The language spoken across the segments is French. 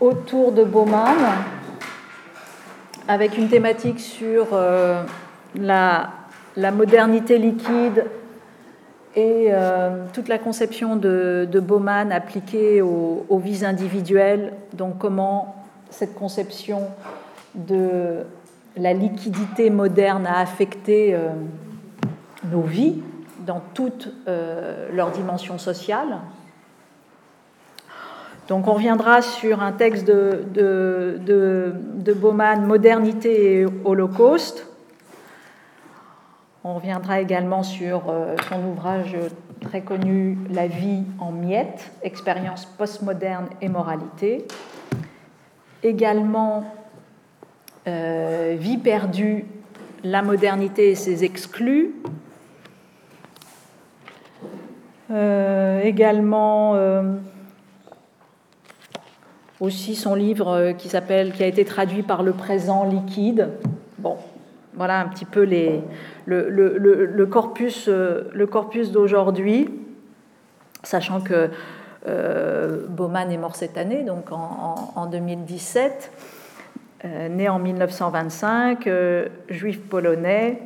autour de Bauman, avec une thématique sur euh, la, modernité liquide et euh, toute la conception de, Bauman appliquée aux, vies individuelles, donc comment cette conception de la liquidité moderne a affecté euh, nos vies dans toutes leurs dimensions sociales. Donc on reviendra sur un texte de, de, Bauman, Modernité et Holocauste. On reviendra également sur euh, son ouvrage très connu La vie en miettes, expérience postmoderne et moralité. Également euh, Vie perdue, la modernité et ses exclus. Euh, également aussi son livre euh, qui s'appelle, qui a été traduit par le présent liquide. Bon, voilà un petit peu le, corpus, euh, le corpus d'aujourd'hui, sachant que euh, Bauman est mort cette année, donc en, 2017, né en 1925, juif polonais,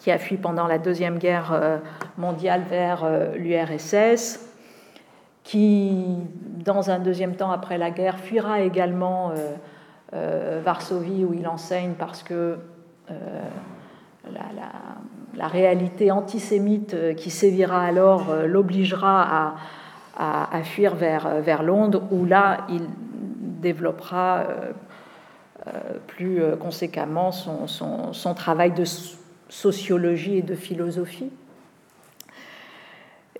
qui a fui pendant la Deuxième Guerre mondiale vers l'URSS, qui, dans un deuxième temps après la guerre, fuira également euh, euh, Varsovie où il enseigne parce que euh, la, réalité antisémite qui sévira alors l'obligera à, fuir vers, vers, Londres où là il développera plus conséquemment son, son travail de sociologie et de philosophie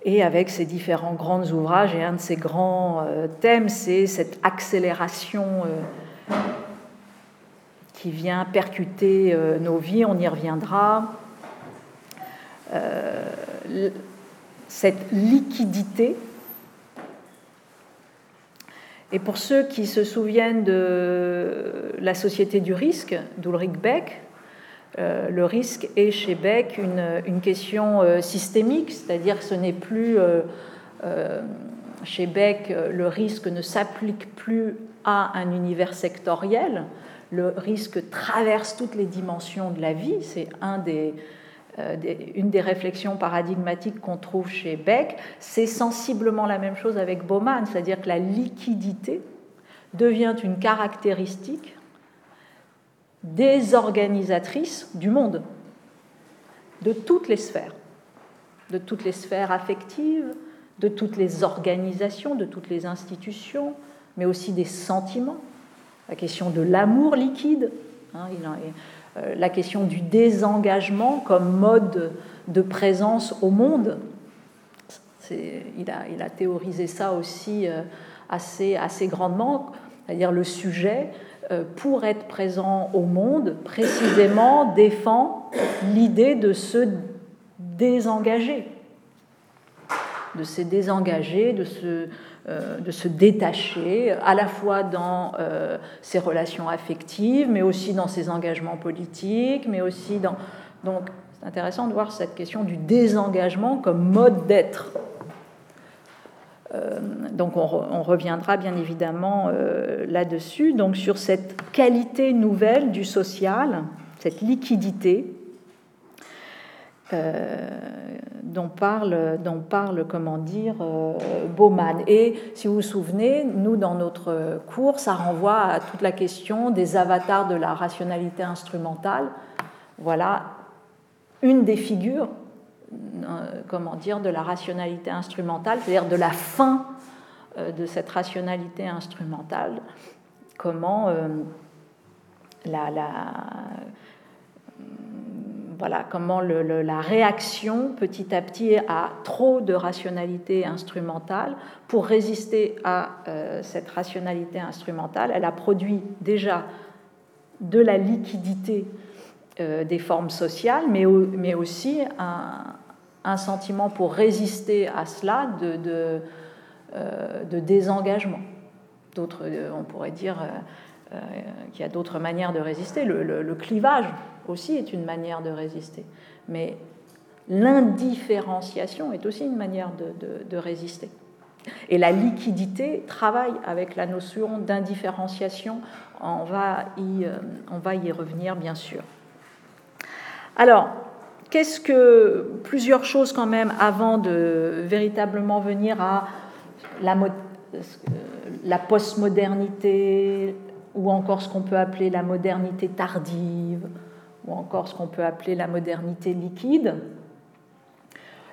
et avec ses différents grands ouvrages. Et un de ses grands euh, thèmes, c'est cette accélération euh, qui vient percuter euh, nos vies, on y reviendra. Cette liquidité. Et pour ceux qui se souviennent de la société du risque d'Ulrich Beck, euh, le risque est chez Beck une, question euh, systémique, c'est-à-dire que ce n'est plus euh, chez Beck, le risque ne s'applique plus à un univers sectoriel. Le risque traverse toutes les dimensions de la vie. C'est une des réflexions paradigmatiques qu'on trouve chez Beck. C'est sensiblement la même chose avec Bauman, c'est-à-dire que la liquidité devient une caractéristique désorganisatrice du monde, de toutes les sphères, de toutes les sphères affectives, de toutes les organisations, de toutes les institutions, mais aussi des sentiments, la question de l'amour liquide, hein, euh, la question du désengagement comme mode de présence au monde. Il a, il a, théorisé ça aussi euh, assez, assez grandement, c'est-à-dire le sujet pour être présent au monde, précisément défend l'idée de se désengager, de se désengager, de se, euh, détacher, à la fois dans euh, ses relations affectives, mais aussi dans ses engagements politiques, mais aussi dans... Donc c'est intéressant de voir cette question du désengagement comme mode d'être. euh, donc on, reviendra bien évidemment euh, là-dessus, donc sur cette qualité nouvelle du social, cette liquidité euh, dont, parle, dont parle, comment dire, Bauman. Et si vous vous souvenez, nous, dans notre cours, ça renvoie à toute la question des avatars de la rationalité instrumentale. Voilà une des figures euh, comment dire, de la rationalité instrumentale, c'est-à-dire de la fin euh, de cette rationalité instrumentale, comment euh, la, la réaction petit à petit à trop de rationalité instrumentale, pour résister à cette rationalité instrumentale, elle a produit déjà de la liquidité des formes sociales, mais, mais aussi un, un sentiment pour résister à cela de, de, euh, désengagement. D'autres, euh, on pourrait dire euh, qu'il y a d'autres manières de résister. Le, clivage aussi est une manière de résister. Mais l'indifférenciation est aussi une manière de, résister. Et la liquidité travaille avec la notion d'indifférenciation. On va, y, on va y revenir, bien sûr. Alors, qu'est-ce que. Plusieurs choses, quand même, avant de véritablement venir à la, postmodernité, ou encore ce qu'on peut appeler la modernité tardive, ou encore ce qu'on peut appeler la modernité liquide?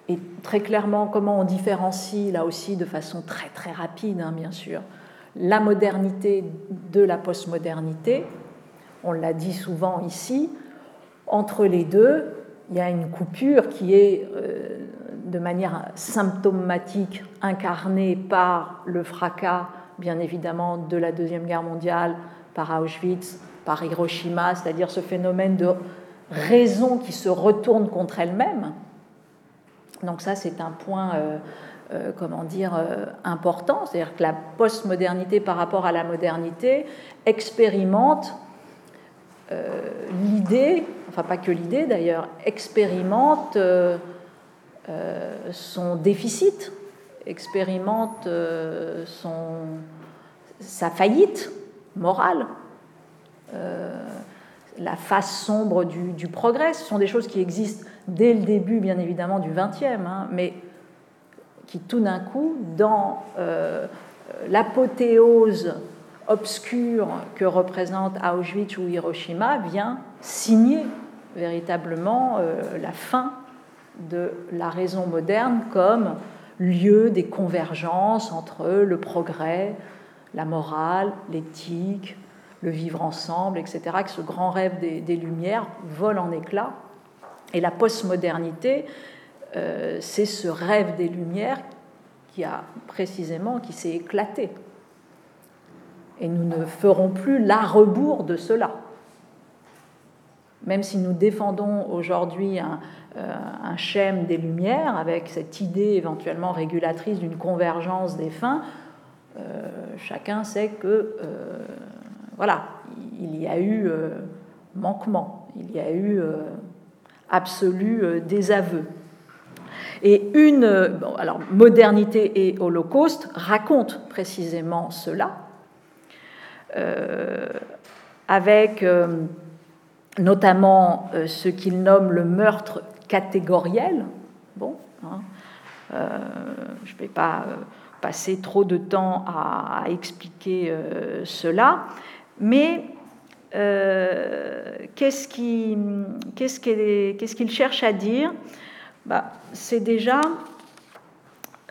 Et très clairement, comment on différencie, là aussi de façon très très rapide, hein, bien sûr, la modernité de la postmodernité. On l'a dit souvent ici, entre les deux, il y a une coupure qui est euh, de manière symptomatique incarnée par le fracas, bien évidemment, de la Deuxième Guerre mondiale, par Auschwitz, par Hiroshima, c'est-à-dire ce phénomène de raison qui se retourne contre elle-même. Donc ça, c'est un point, euh, euh, comment dire, important. C'est-à-dire que la postmodernité par rapport à la modernité expérimente l'idée, enfin pas que l'idée d'ailleurs, expérimente son déficit, expérimente son, sa faillite morale la face sombre du, progrès. Ce sont des choses qui existent dès le début, bien évidemment, du XXe, hein, mais qui tout d'un coup, dans euh, l'apothéose obscure que représente Auschwitz ou Hiroshima, vient signer véritablement euh, la fin de la raison moderne comme lieu des convergences entre le progrès, la morale, l'éthique, le vivre ensemble, etc., que ce grand rêve des, Lumières vole en éclats. Et la postmodernité, euh, c'est ce rêve des Lumières qui a précisément, qui s'est éclaté. Et nous ne ferons plus la rebours de cela. Même si nous défendons aujourd'hui un, euh, schème des Lumières avec cette idée éventuellement régulatrice d'une convergence des fins, euh, chacun sait que voilà, il y a eu euh, manquement, il y a eu euh, absolu euh, désaveu. Et une alors, modernité et holocauste racontent précisément cela, avec notamment ce qu'il nomme le meurtre catégoriel. Bon, hein, je ne vais pas passer trop de temps à, expliquer cela, mais euh, qu'est-ce qu'il cherche à dire? Bah, C'est déjà,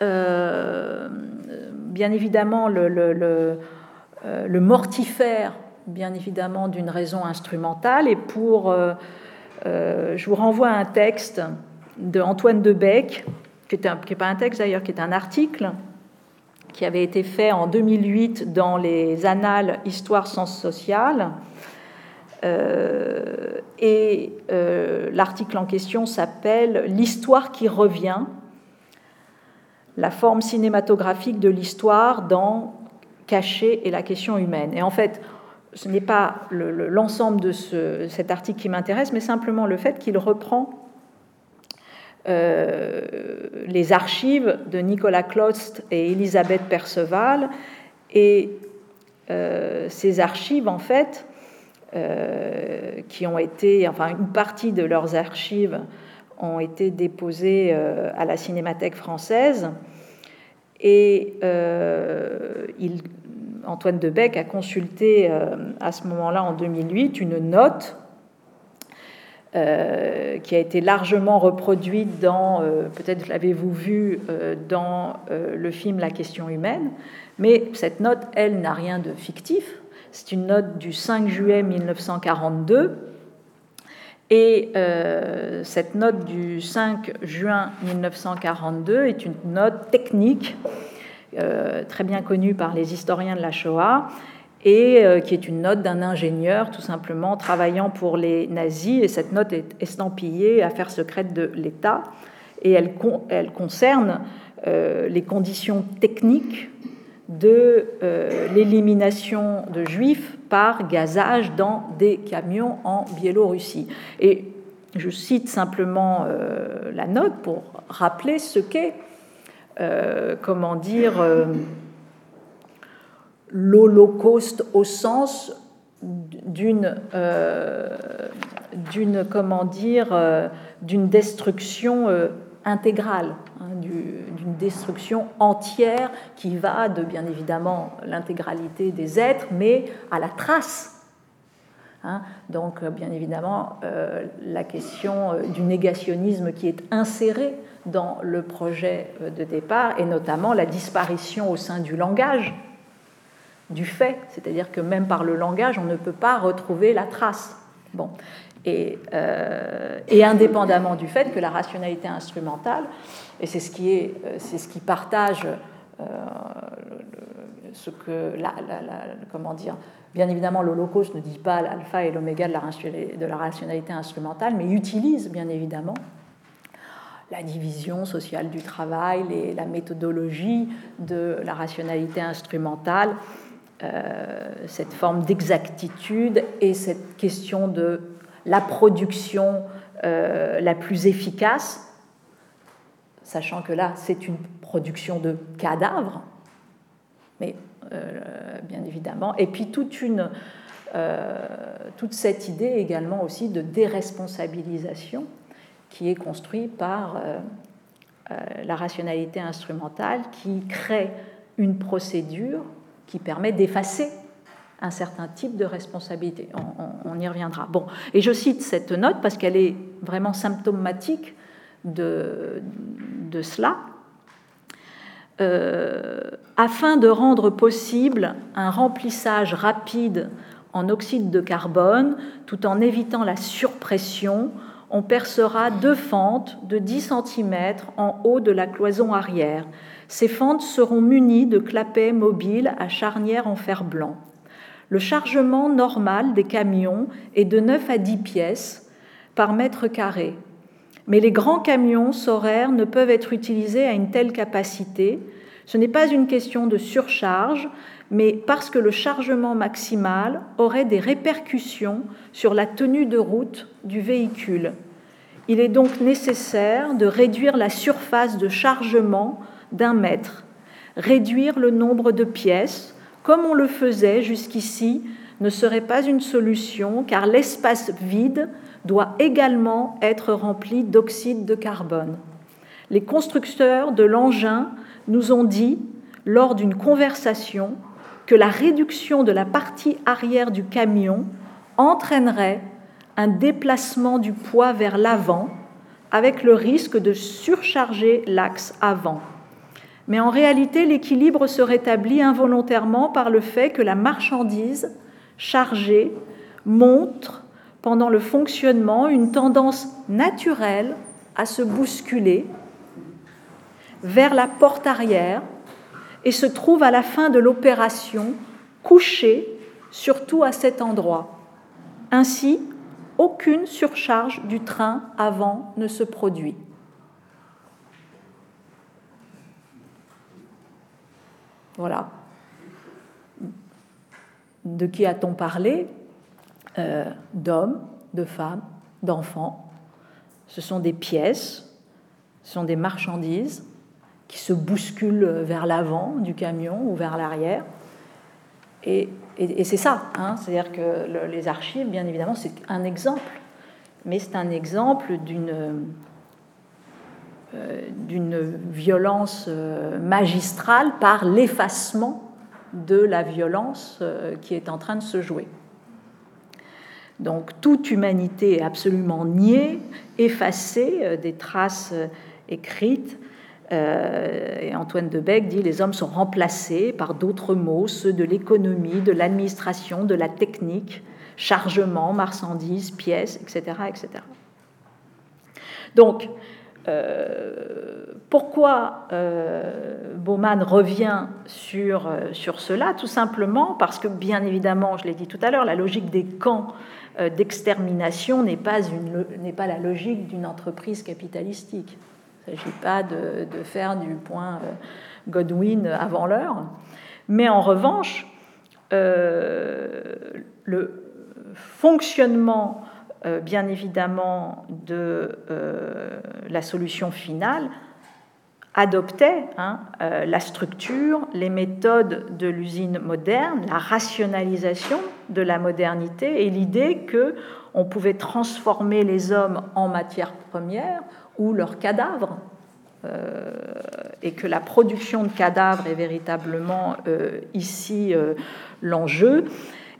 euh, bien évidemment, euh, le, mortifère, bien évidemment, d'une raison instrumentale. Et pour. je vous renvoie à un texte de Antoine Debec, qui n'est pas un texte d'ailleurs, qui est un article qui avait été fait en 2008 dans les annales Histoire Sciences Sociales. Euh, et euh, l'article en question s'appelle L'histoire qui revient, la forme cinématographique de l'histoire dans Caché et la question humaine. Et en fait, ce n'est pas l'ensemble de ce, cet article qui m'intéresse, mais simplement le fait qu'il reprend euh, les archives de Nicolas Clost et Elisabeth Perceval. Et euh, ces archives, en fait, euh, qui ont été, enfin, une partie de leurs archives ont été déposées à la Cinémathèque française. Et il, Antoine Debec a consulté à ce moment-là, en 2008, une note euh, qui a été largement reproduite dans, euh, peut-être l'avez-vous vu, euh, dans le film La question humaine, mais cette note, elle, n'a rien de fictif. C'est une note du 5 juillet 1942. Et cette note du 5 juin 1942 est une note technique, très bien connue par les historiens de la Shoah, et euh, qui est une note d'un ingénieur tout simplement travaillant pour les nazis. Et cette note est estampillée Affaires secrètes de l'État et elle, concerne euh, les conditions techniques de euh, l'élimination de juifs par gazage dans des camions en Biélorussie. Et je cite simplement la note pour rappeler ce qu'est comment dire, l'Holocauste au sens d'une, d'une comment dire, d'une destruction intégrale, hein, d'une destruction entière qui va de bien évidemment l'intégralité des êtres, mais à la trace. Hein. Donc bien évidemment euh, la question euh, du négationnisme qui est inséré dans le projet euh, de départ et notamment la disparition au sein du langage du fait, c'est-à-dire que même par le langage on ne peut pas retrouver la trace. Bon, euh, et, indépendamment du fait que la rationalité instrumentale, et c'est ce qui, est, euh, c'est ce qui partage euh, ce que, comment dire, bien évidemment l'Holocauste ne dit pas l'alpha et l'oméga de, la rationalité instrumentale, mais utilise bien évidemment la division sociale du travail, les, la méthodologie de la rationalité instrumentale, cette forme d'exactitude et cette question de la production euh, la plus efficace, sachant que là, c'est une production de cadavres, mais euh, bien évidemment, et puis toute, une, euh, toute cette idée également aussi de déresponsabilisation qui est construite par la rationalité instrumentale qui crée une procédure qui permet d'effacer un certain type de responsabilité. On, y reviendra. Bon, et je cite cette note parce qu'elle est vraiment symptomatique de, de cela. Euh, afin de rendre possible un remplissage rapide en oxyde de carbone, tout en évitant la surpression, on percera deux fentes de 10 cm en haut de la cloison arrière. Ces fentes seront munies de clapets mobiles à charnière en fer blanc. Le chargement normal des camions est de 9 à 10 pièces par mètre carré. Mais les grands camions Soraire ne peuvent être utilisés à une telle capacité. Ce n'est pas une question de surcharge, mais parce que le chargement maximal aurait des répercussions sur la tenue de route du véhicule. Il est donc nécessaire de réduire la surface de chargement d'un mètre, réduire le nombre de pièces, comme on le faisait jusqu'ici, ne serait pas une solution car l'espace vide doit également être rempli d'oxyde de carbone. Les constructeurs de l'engin nous ont dit, lors d'une conversation, que la réduction de la partie arrière du camion entraînerait un déplacement du poids vers l'avant, avec le risque de surcharger l'axe avant. Mais en réalité, l'équilibre se rétablit involontairement par le fait que la marchandise chargée montre pendant le fonctionnement une tendance naturelle à se bousculer vers la porte arrière et se trouve à la fin de l'opération couchée surtout à cet endroit. Ainsi, aucune surcharge du train avant ne se produit. Voilà. De qui a-t-on parlé? Euh, D'hommes, de femmes, d'enfants. Ce sont des pièces, ce sont des marchandises qui se bousculent vers l'avant du camion ou vers l'arrière. Et, c'est ça, hein. c'est-à-dire que les archives, bien évidemment, c'est un exemple, mais c'est un exemple d'une euh, d'une violence euh, magistrale par l'effacement de la violence qui est en train de se jouer. Donc toute humanité est absolument niée, effacée des traces écrites. et Antoine de Beck dit les hommes sont remplacés par d'autres mots, ceux de l'économie, de l'administration, de la technique, chargement, marchandises, pièces, etc. etc. Donc, euh, pourquoi euh, revient euh, sur cela? Tout simplement parce que, bien évidemment, je l'ai dit tout à l'heure, la logique des camps d'extermination n'est pas, une, pas la logique d'une entreprise capitalistique. Il ne s'agit pas de, de, faire du point Godwin avant l'heure. Mais en revanche, le fonctionnement euh, bien évidemment de euh, la solution finale adoptait hein, euh, la structure, les méthodes de l'usine moderne, la rationalisation de la modernité et l'idée que on pouvait transformer les hommes en matière première ou leurs cadavres euh, et que la production de cadavres est véritablement euh, ici l'enjeu.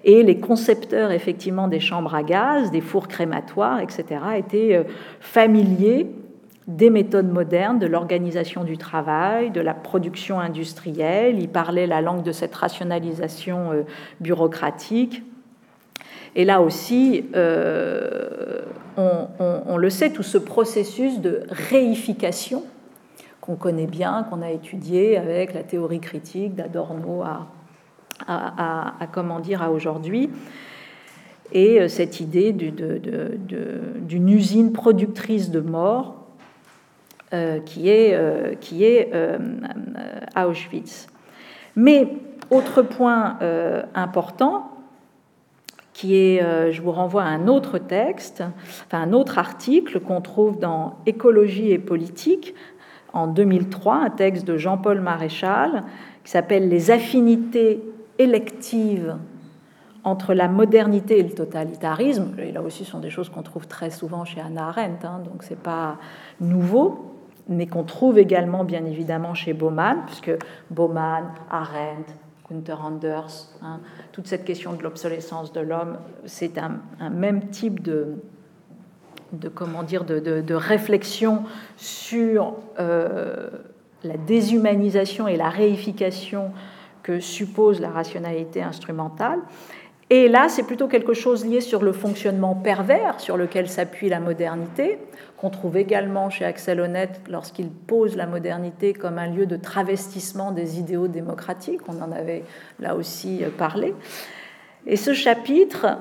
Et les concepteurs effectivement des chambres à gaz, des fours crématoires, etc., étaient familiers des méthodes modernes de l'organisation du travail, de la production industrielle. Il parlait la langue de cette rationalisation euh, bureaucratique. Et là aussi, euh, on, le sait, tout ce processus de réification qu'on connaît bien, qu'on a étudié avec la théorie critique d'Adorno à, comment dire, à aujourd'hui, et euh, cette idée d'une usine productrice de mort qui est, euh, qui est euh, à Auschwitz. Mais autre point important, qui est, je vous renvoie à un autre texte, enfin un autre article qu'on trouve dans Écologie et politique en 2003, un texte de Jean-Paul Maréchal qui s'appelle Les affinités électives entre la modernité et le totalitarisme. Et là aussi, ce sont des choses qu'on trouve très souvent chez Anna Arendt, hein, donc c'est pas nouveau mais qu'on trouve également bien évidemment chez Bauman, puisque Bauman, Arendt, Gunther Anders, hein, toute cette question de l'obsolescence de l'homme, c'est un, même type de, de comment dire, de, réflexion sur euh, la déshumanisation et la réification que suppose la rationalité instrumentale. Et là, c'est plutôt quelque chose lié sur le fonctionnement pervers sur lequel s'appuie la modernité, qu'on trouve également chez Axel Honneth lorsqu'il pose la modernité comme un lieu de travestissement des idéaux démocratiques. On en avait là aussi parlé. Et ce chapitre,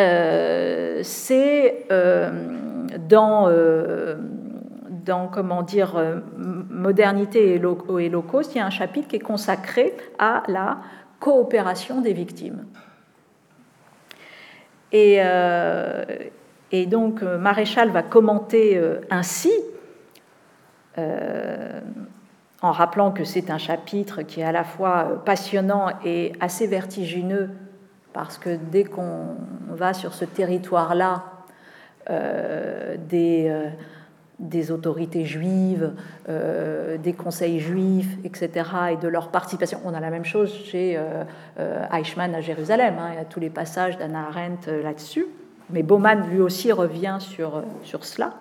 euh, c'est euh, dans, euh, comment dire, modernité et low cost, il y a un chapitre qui est consacré à la coopération des victimes. Et, euh, et donc euh, Maréchal va commenter euh, ainsi, en rappelant que c'est un chapitre qui est à la fois passionnant et assez vertigineux, parce que dès qu'on va sur ce territoire-là, des autorités juives, euh, des conseils juifs, etc., et de leur participation. On a la même chose chez euh, euh, Eichmann à Jérusalem, hein, il y a tous les passages d'Anna Arendt là-dessus, mais Baumann lui aussi revient sur, sur cela,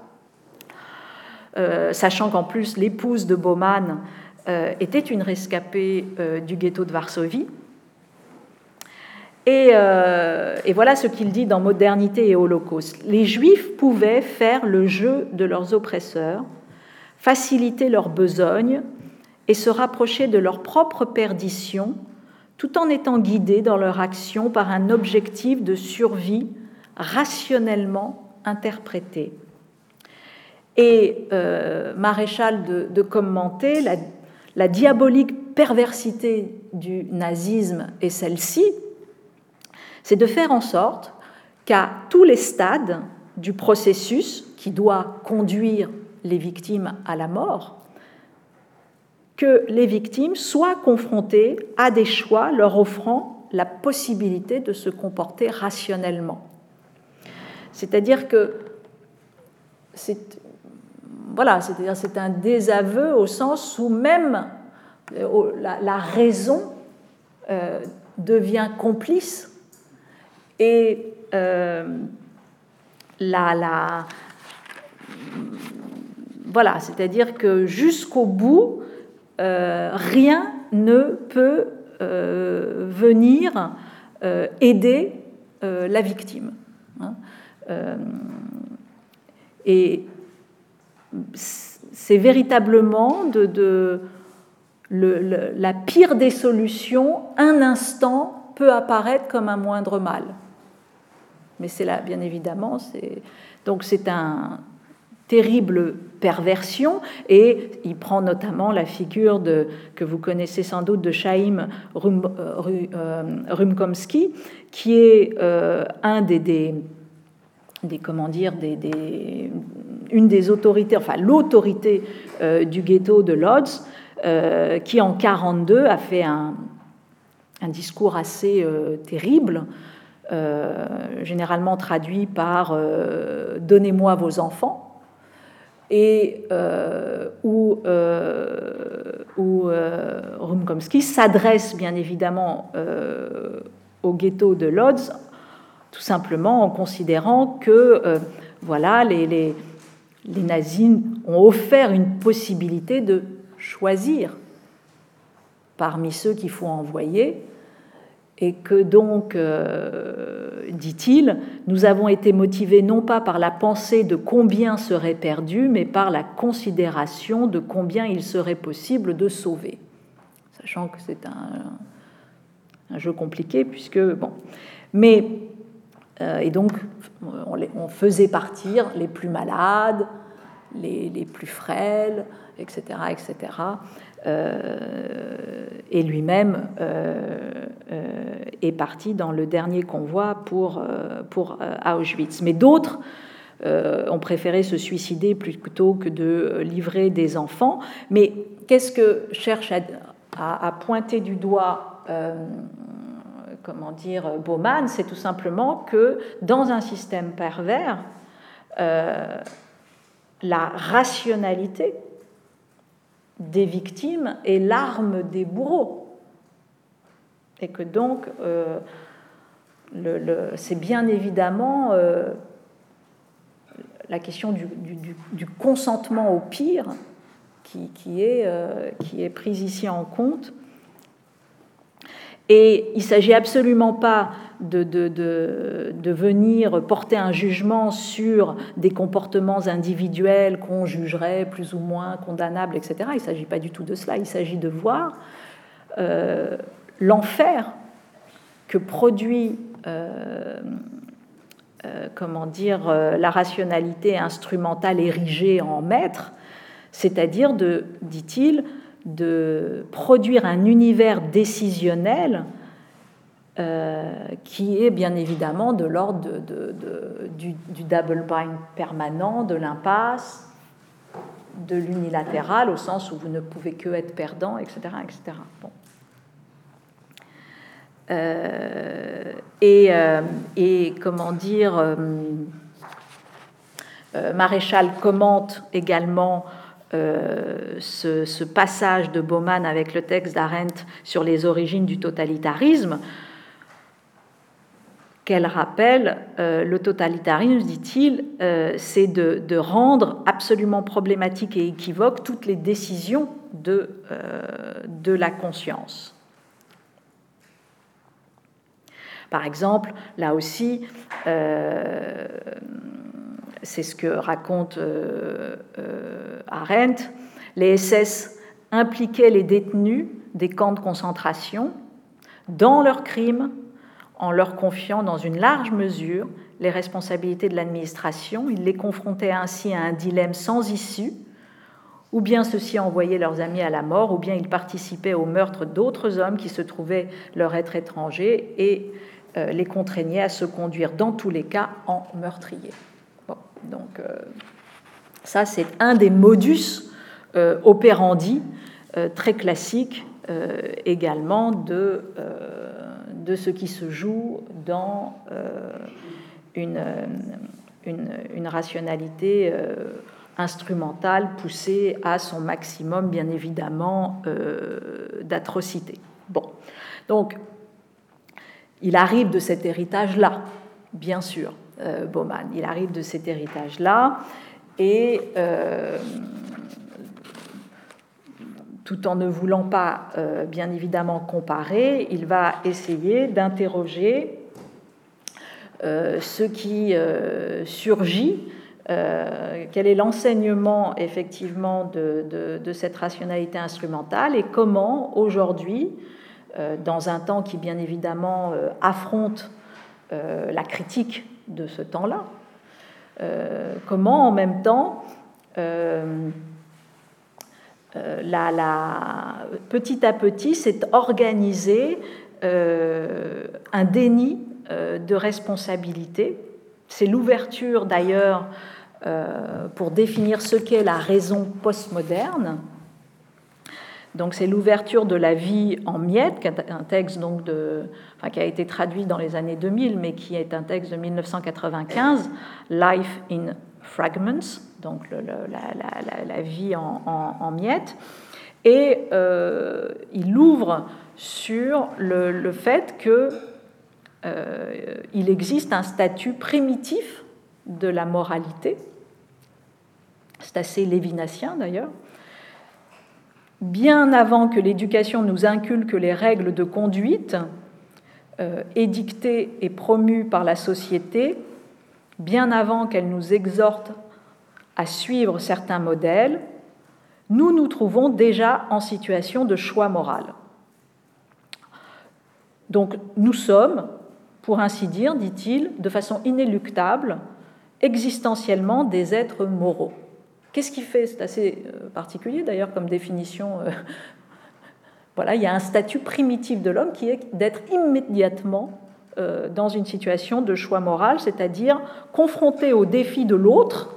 sachant qu'en plus l'épouse de Baumann était une rescapée du ghetto de Varsovie, euh, et, voilà ce qu'il dit dans Modernité et Holocauste. Les Juifs pouvaient faire le jeu de leurs oppresseurs, faciliter leur besogne et se rapprocher de leur propre perdition, tout en étant guidés dans leur action par un objectif de survie rationnellement interprété. Et euh, Maréchal de, commenter la, la diabolique perversité du nazisme est celle-ci, c'est de faire en sorte qu'à tous les stades du processus qui doit conduire les victimes à la mort, que les victimes soient confrontées à des choix leur offrant la possibilité de se comporter rationnellement. C'est-à-dire que c'est un désaveu au sens où même euh, la, raison euh, devient complice et euh, la, voilà, c'est-à-dire que jusqu'au bout, rien ne peut venir aider la victime. Hein. Et c'est véritablement de, la pire des solutions, un instant peut apparaître comme un moindre mal. Mais c'est là, bien évidemment, donc c'est un terrible perversion et il prend notamment la figure de, que vous connaissez sans doute de Chaim Rum, euh, euh, qui est euh, un des, des, comment dire, des, une des autorités, enfin l'autorité du ghetto de Lodz, qui en 1942 a fait un, discours assez terrible, généralement traduit par Donnez-moi vos enfants et euh, où, euh, euh, Rumkomsky s'adresse bien évidemment au ghetto de Lodz, tout simplement en considérant que voilà, les, les, les, nazis ont offert une possibilité de choisir parmi ceux qu'il faut envoyer et que donc, euh, dit-il, nous avons été motivés non pas par la pensée de combien serait perdu, mais par la considération de combien il serait possible de sauver. Sachant que c'est un, jeu compliqué, puisque, bon. Mais, euh, et donc, on, faisait partir les plus malades, les, les plus frêles, etc., etc. Euh, et lui-même euh, euh, est parti dans le dernier convoi pour, pour Auschwitz. Mais d'autres ont préféré se suicider plutôt que de livrer des enfants. Mais qu'est-ce que cherche à, pointer du doigt comment dire, Bauman, c'est tout simplement que dans un système pervers, la rationalité des victimes est l'arme des bourreaux. Et que donc, euh, c'est bien évidemment euh, la question du, consentement au pire euh, qui est prise ici en compte et il ne s'agit absolument pas de, de, venir porter un jugement sur des comportements individuels qu'on jugerait plus ou moins condamnables, etc. Il ne s'agit pas du tout de cela. Il s'agit de voir euh, l'enfer que produit, euh, euh, comment dire, la rationalité instrumentale érigée en maître, c'est-à-dire de, dit-il, de produire un univers décisionnel euh, qui est bien évidemment de l'ordre du, double bind permanent, de l'impasse, de l'unilatéral, au sens où vous ne pouvez que être perdant, etc. etc. Euh, et, euh, et, comment dire, Maréchal commente également euh, ce, passage de Bauman avec le texte d'Arendt sur les origines du totalitarisme, qu'elle rappelle, euh, le totalitarisme, dit-il, euh, c'est de, rendre absolument problématique et équivoque toutes les décisions de, de la conscience. Par exemple, là aussi, c'est ce que raconte euh, euh, Arendt, les SS impliquaient les détenus des camps de concentration dans leurs crimes en leur confiant dans une large mesure les responsabilités de l'administration. Ils les confrontaient ainsi à un dilemme sans issue. Ou bien ceux-ci envoyaient leurs amis à la mort, ou bien ils participaient au meurtre d'autres hommes qui se trouvaient leur être étrangers et euh, les contraignaient à se conduire dans tous les cas en meurtriers. Donc euh, ça, c'est un des modus euh, operandi euh, très classiques également de, de ce qui se joue dans une, une, rationalité instrumentale poussée à son maximum, bien évidemment, d'atrocité. Bon, donc il arrive de cet héritage-là, bien sûr, euh, Bauman. Il arrive de cet héritage-là et euh, tout en ne voulant pas euh, bien évidemment comparer, il va essayer d'interroger ce qui surgit, quel est l'enseignement effectivement de, cette rationalité instrumentale et comment aujourd'hui, dans un temps qui bien évidemment affronte la critique de ce temps-là. Euh, comment en même temps euh, euh, petit à petit s'est organisé un déni de responsabilité. C'est l'ouverture d'ailleurs pour définir ce qu'est la raison postmoderne. Donc c'est l'ouverture de la vie en miettes, un texte donc qui a été traduit dans les années 2000, mais qui est un texte de 1995, Life in Fragments, donc la, vie en, miettes. Et euh, il ouvre sur le, fait qu'il euh, existe un statut primitif de la moralité. C'est assez lévinassien d'ailleurs bien avant que l'éducation nous inculque les règles de conduite euh, édictées et promues par la société, bien avant qu'elle nous exhorte à suivre certains modèles, nous nous trouvons déjà en situation de choix moral. Donc nous sommes, pour ainsi dire, dit-il, de façon inéluctable, existentiellement des êtres moraux. Qu'est-ce qui fait C'est assez euh, particulier d'ailleurs comme définition. Euh, voilà, il y a un statut primitif de l'homme qui est d'être immédiatement euh, dans une situation de choix moral, c'est-à-dire confronté au défi de l'autre,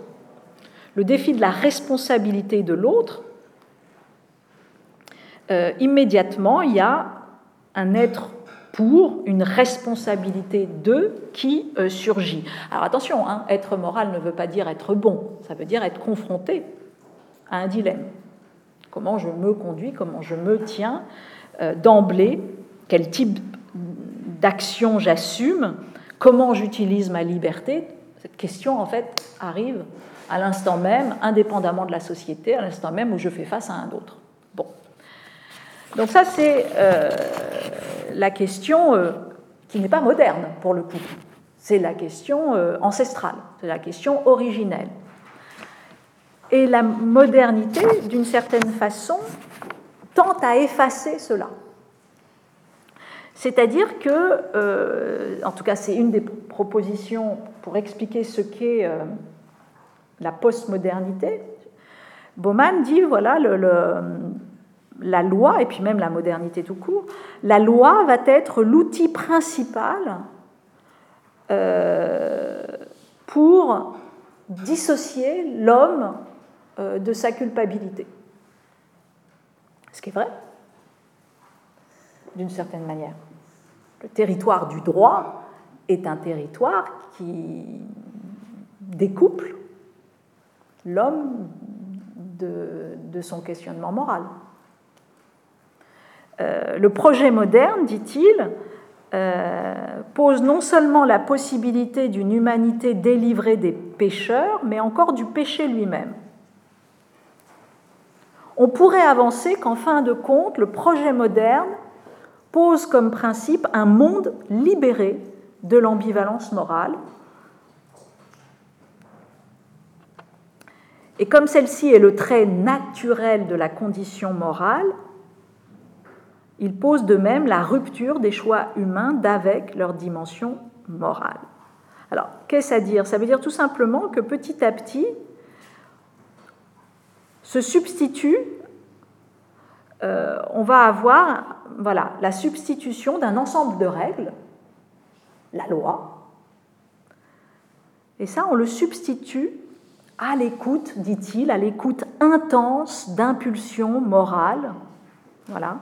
le défi de la responsabilité de l'autre. immédiatement, il y a un être pour une responsabilité d'eux qui euh, surgit. Alors attention, hein, être moral ne veut pas dire être bon, ça veut dire être confronté à un dilemme. Comment je me conduis, comment je me tiens euh, d'emblée, quel type d'action j'assume, comment j'utilise ma liberté. Cette question, en fait, arrive à l'instant même, indépendamment de la société, à l'instant même où je fais face à un autre. Donc ça, c'est euh, la question euh, qui n'est pas moderne pour le coup. C'est la question euh, ancestrale, c'est la question originelle. Et la modernité, d'une certaine façon, tente à effacer cela. C'est-à-dire que, en tout cas c'est une des propositions pour expliquer ce qu'est la postmodernité, Bauman dit, voilà, le, la loi, et puis même la modernité tout court, la loi va être l'outil principal euh, pour dissocier l'homme euh, de sa culpabilité. Ce qui est vrai, d'une certaine manière. Le territoire du droit est un territoire qui découple l'homme de son questionnement moral. Euh, le projet moderne, dit-il, euh, pose non seulement la possibilité d'une humanité délivrée des pécheurs, mais encore du péché lui-même. On pourrait avancer qu'en fin de compte, le projet moderne pose comme principe un monde libéré de l'ambivalence morale. Et comme celle-ci est le trait naturel de la condition morale, il pose de même la rupture des choix humains d'avec leur dimension morale. Alors, qu'est-ce à dire? Ça veut dire tout simplement que petit à petit se substitue, euh, on va avoir voilà, la substitution d'un ensemble de règles, la loi, et ça, on le substitue à l'écoute, dit-il, à l'écoute intense d'impulsions morales, voilà,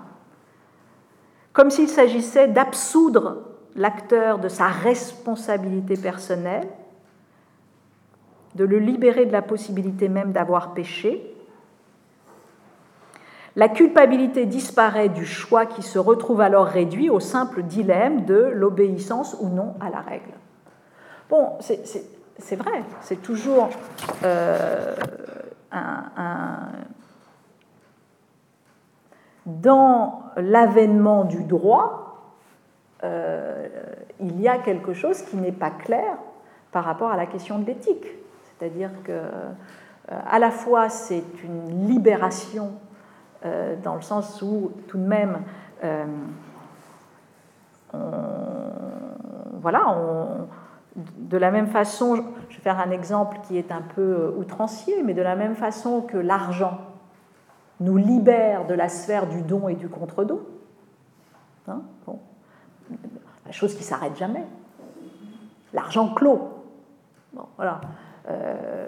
comme s'il s'agissait d'absoudre l'acteur de sa responsabilité personnelle, de le libérer de la possibilité même d'avoir péché. La culpabilité disparaît du choix qui se retrouve alors réduit au simple dilemme de l'obéissance ou non à la règle. Bon, c'est vrai, c'est toujours euh, un, dans l'avènement du droit, euh, il y a quelque chose qui n'est pas clair par rapport à la question de l'éthique. C'est-à-dire que euh, à la fois c'est une libération euh, dans le sens où tout de même voilà, de la même façon, je vais faire un exemple qui est un peu outrancier, mais de la même façon que l'argent nous libère de la sphère du don et du contre-don. Hein, la chose qui s'arrête jamais. L'argent clos. voilà.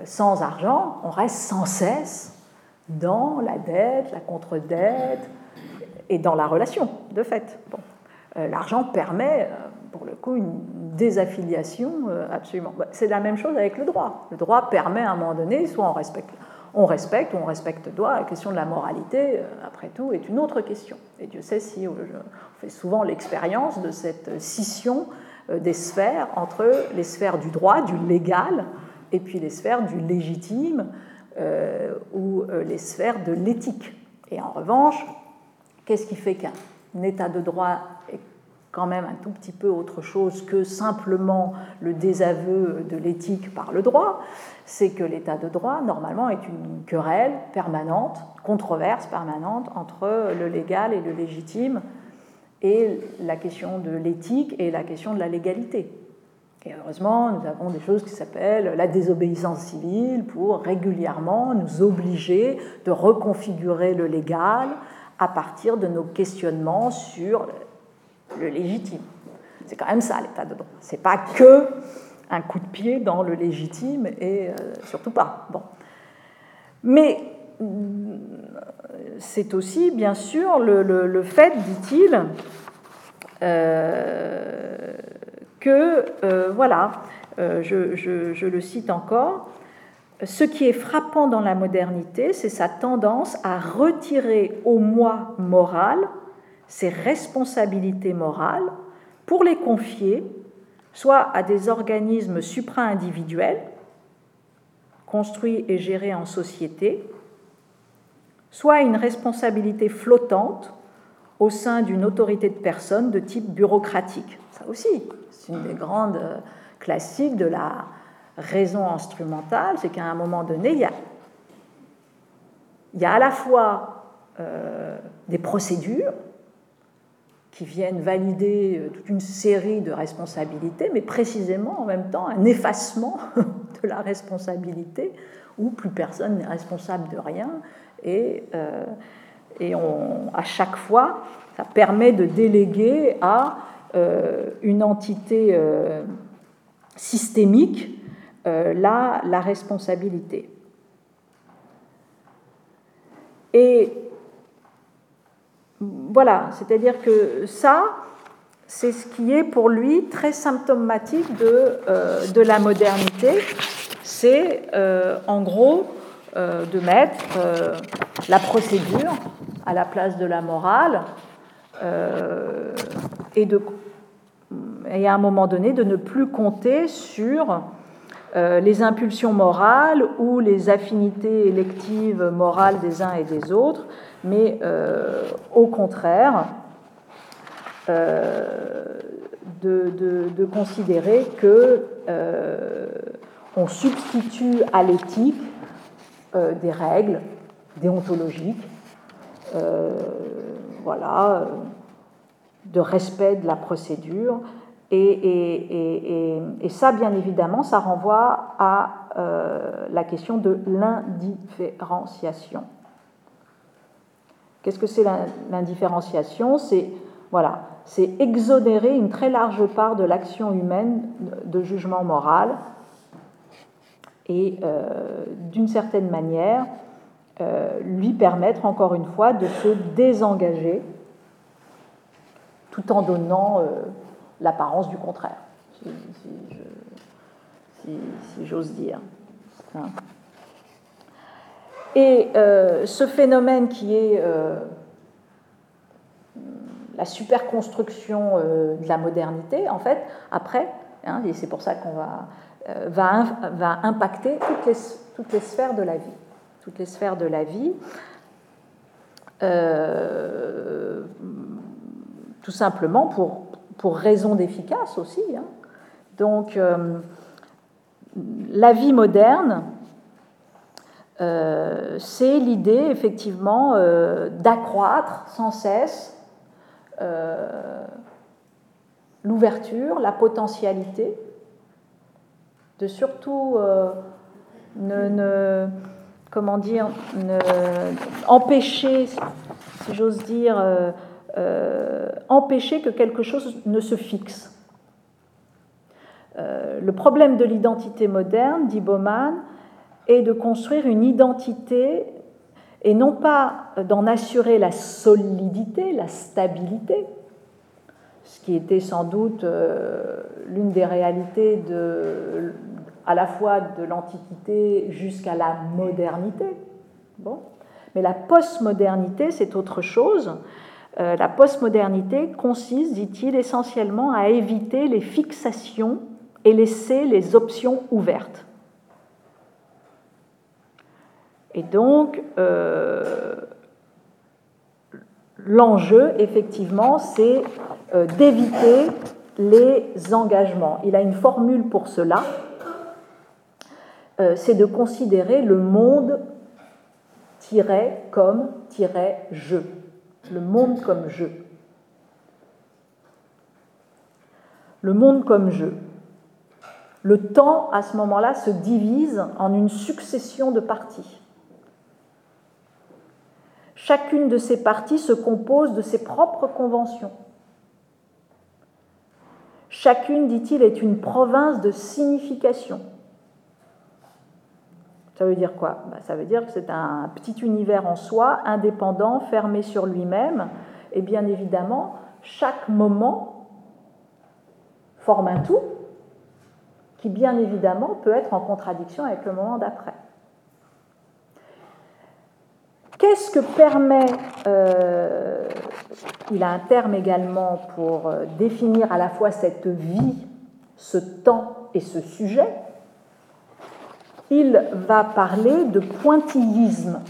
sans argent, on reste sans cesse dans la dette, la contre-dette et dans la relation, de fait. Bon. L'argent permet, pour le coup, une désaffiliation absolument. Bah, c'est la même chose avec le droit. Le droit permet à un moment donné, soit on respecte on respecte ou on respecte doit. La question de la moralité, euh, après tout, est une autre question. Et Dieu sait si euh, on fait souvent l'expérience de cette scission euh, des sphères entre les sphères du droit, du légal, et puis les sphères du légitime ou les sphères de l'éthique. Et en revanche, qu'est-ce qui fait qu'un état de droit est quand même un tout petit peu autre chose que simplement le désaveu de l'éthique par le droit, c'est que l'état de droit, normalement, est une querelle permanente, controverse permanente entre le légal et le légitime, et la question de l'éthique et la question de la légalité. Et heureusement, nous avons des choses qui s'appellent la désobéissance civile pour régulièrement nous obliger de reconfigurer le légal à partir de nos questionnements sur le légitime. C'est quand même ça l'état de droit. C'est pas que un coup de pied dans le légitime et euh, surtout pas. Bon. Mais mm, c'est aussi, bien sûr, le, fait, dit-il, euh, que, euh, voilà, je, le cite encore, ce qui est frappant dans la modernité, c'est sa tendance à retirer au moi moral ses responsabilités morales pour les confier soit à des organismes supra-individuels, construits et gérés en société, soit à une responsabilité flottante au sein d'une autorité de personnes de type bureaucratique. Ça aussi, c'est une des grandes euh, classiques de la raison instrumentale, c'est qu'à un moment donné, il y a, à la fois euh, des procédures qui viennent valider euh, toute une série de responsabilités, mais précisément en même temps un effacement de la responsabilité où plus personne n'est responsable de rien et, euh, on, à chaque fois, ça permet de déléguer à euh, une entité systémique la, la responsabilité. Et voilà, c'est-à-dire que ça, c'est ce qui est pour lui très symptomatique de, euh, la modernité. C'est euh, en gros euh, de mettre la procédure à la place de la morale et à un moment donné de ne plus compter sur les impulsions morales ou les affinités électives morales des uns et des autres, mais euh, au contraire, euh, de, considérer que euh, on substitue à l'éthique des règles déontologiques, voilà, de respect de la procédure. Et, ça, bien évidemment, ça renvoie à la question de l'indifférenciation. Qu'est-ce que c'est l'indifférenciation? C'est voilà, c'est exonérer une très large part de l'action humaine de jugement moral et euh, d'une certaine manière euh, lui permettre encore une fois de se désengager tout en donnant euh, l'apparence du contraire, si, j'ose dire. Hein. Et euh, ce phénomène qui est euh, la superconstruction euh, de la modernité, en fait, après, hein, et c'est pour ça qu'on va, va, va, impacter toutes les, toutes les sphères de la vie. Toutes les sphères de la vie. tout simplement pour, pour raison d'efficace aussi. Hein. Donc, la vie moderne, euh, c'est l'idée effectivement euh, d'accroître sans cesse euh, l'ouverture, la potentialité, de surtout ne, comment dire, empêcher, si j'ose dire, empêcher que quelque chose ne se fixe. le problème de l'identité moderne, dit Bauman, est de construire une identité et non pas d'en assurer la solidité, la stabilité, ce qui était sans doute euh, l'une des réalités à la fois de l'Antiquité jusqu'à la modernité. Bon. Mais la postmodernité, c'est autre chose. Euh, la postmodernité consiste, dit-il, essentiellement à éviter les fixations et laisser les options ouvertes. Et donc, euh, l'enjeu, effectivement, c'est euh, d'éviter les engagements. Il a une formule pour cela, c'est de considérer le monde comme je. Le monde comme je. Le monde comme je. Le temps, à ce moment-là, se divise en une succession de parties. Chacune de ces parties se compose de ses propres conventions. Chacune, dit-il, est une province de signification. Ça veut dire quoi? Bah, Ça veut dire que c'est un petit univers en soi, indépendant, fermé sur lui-même. Et bien évidemment, chaque moment forme un tout qui, bien évidemment, peut être en contradiction avec le moment d'après. Qu'est-ce que permet, euh, il a un terme également pour euh, définir à la fois cette vie, ce temps et ce sujet, il va parler de pointillisme.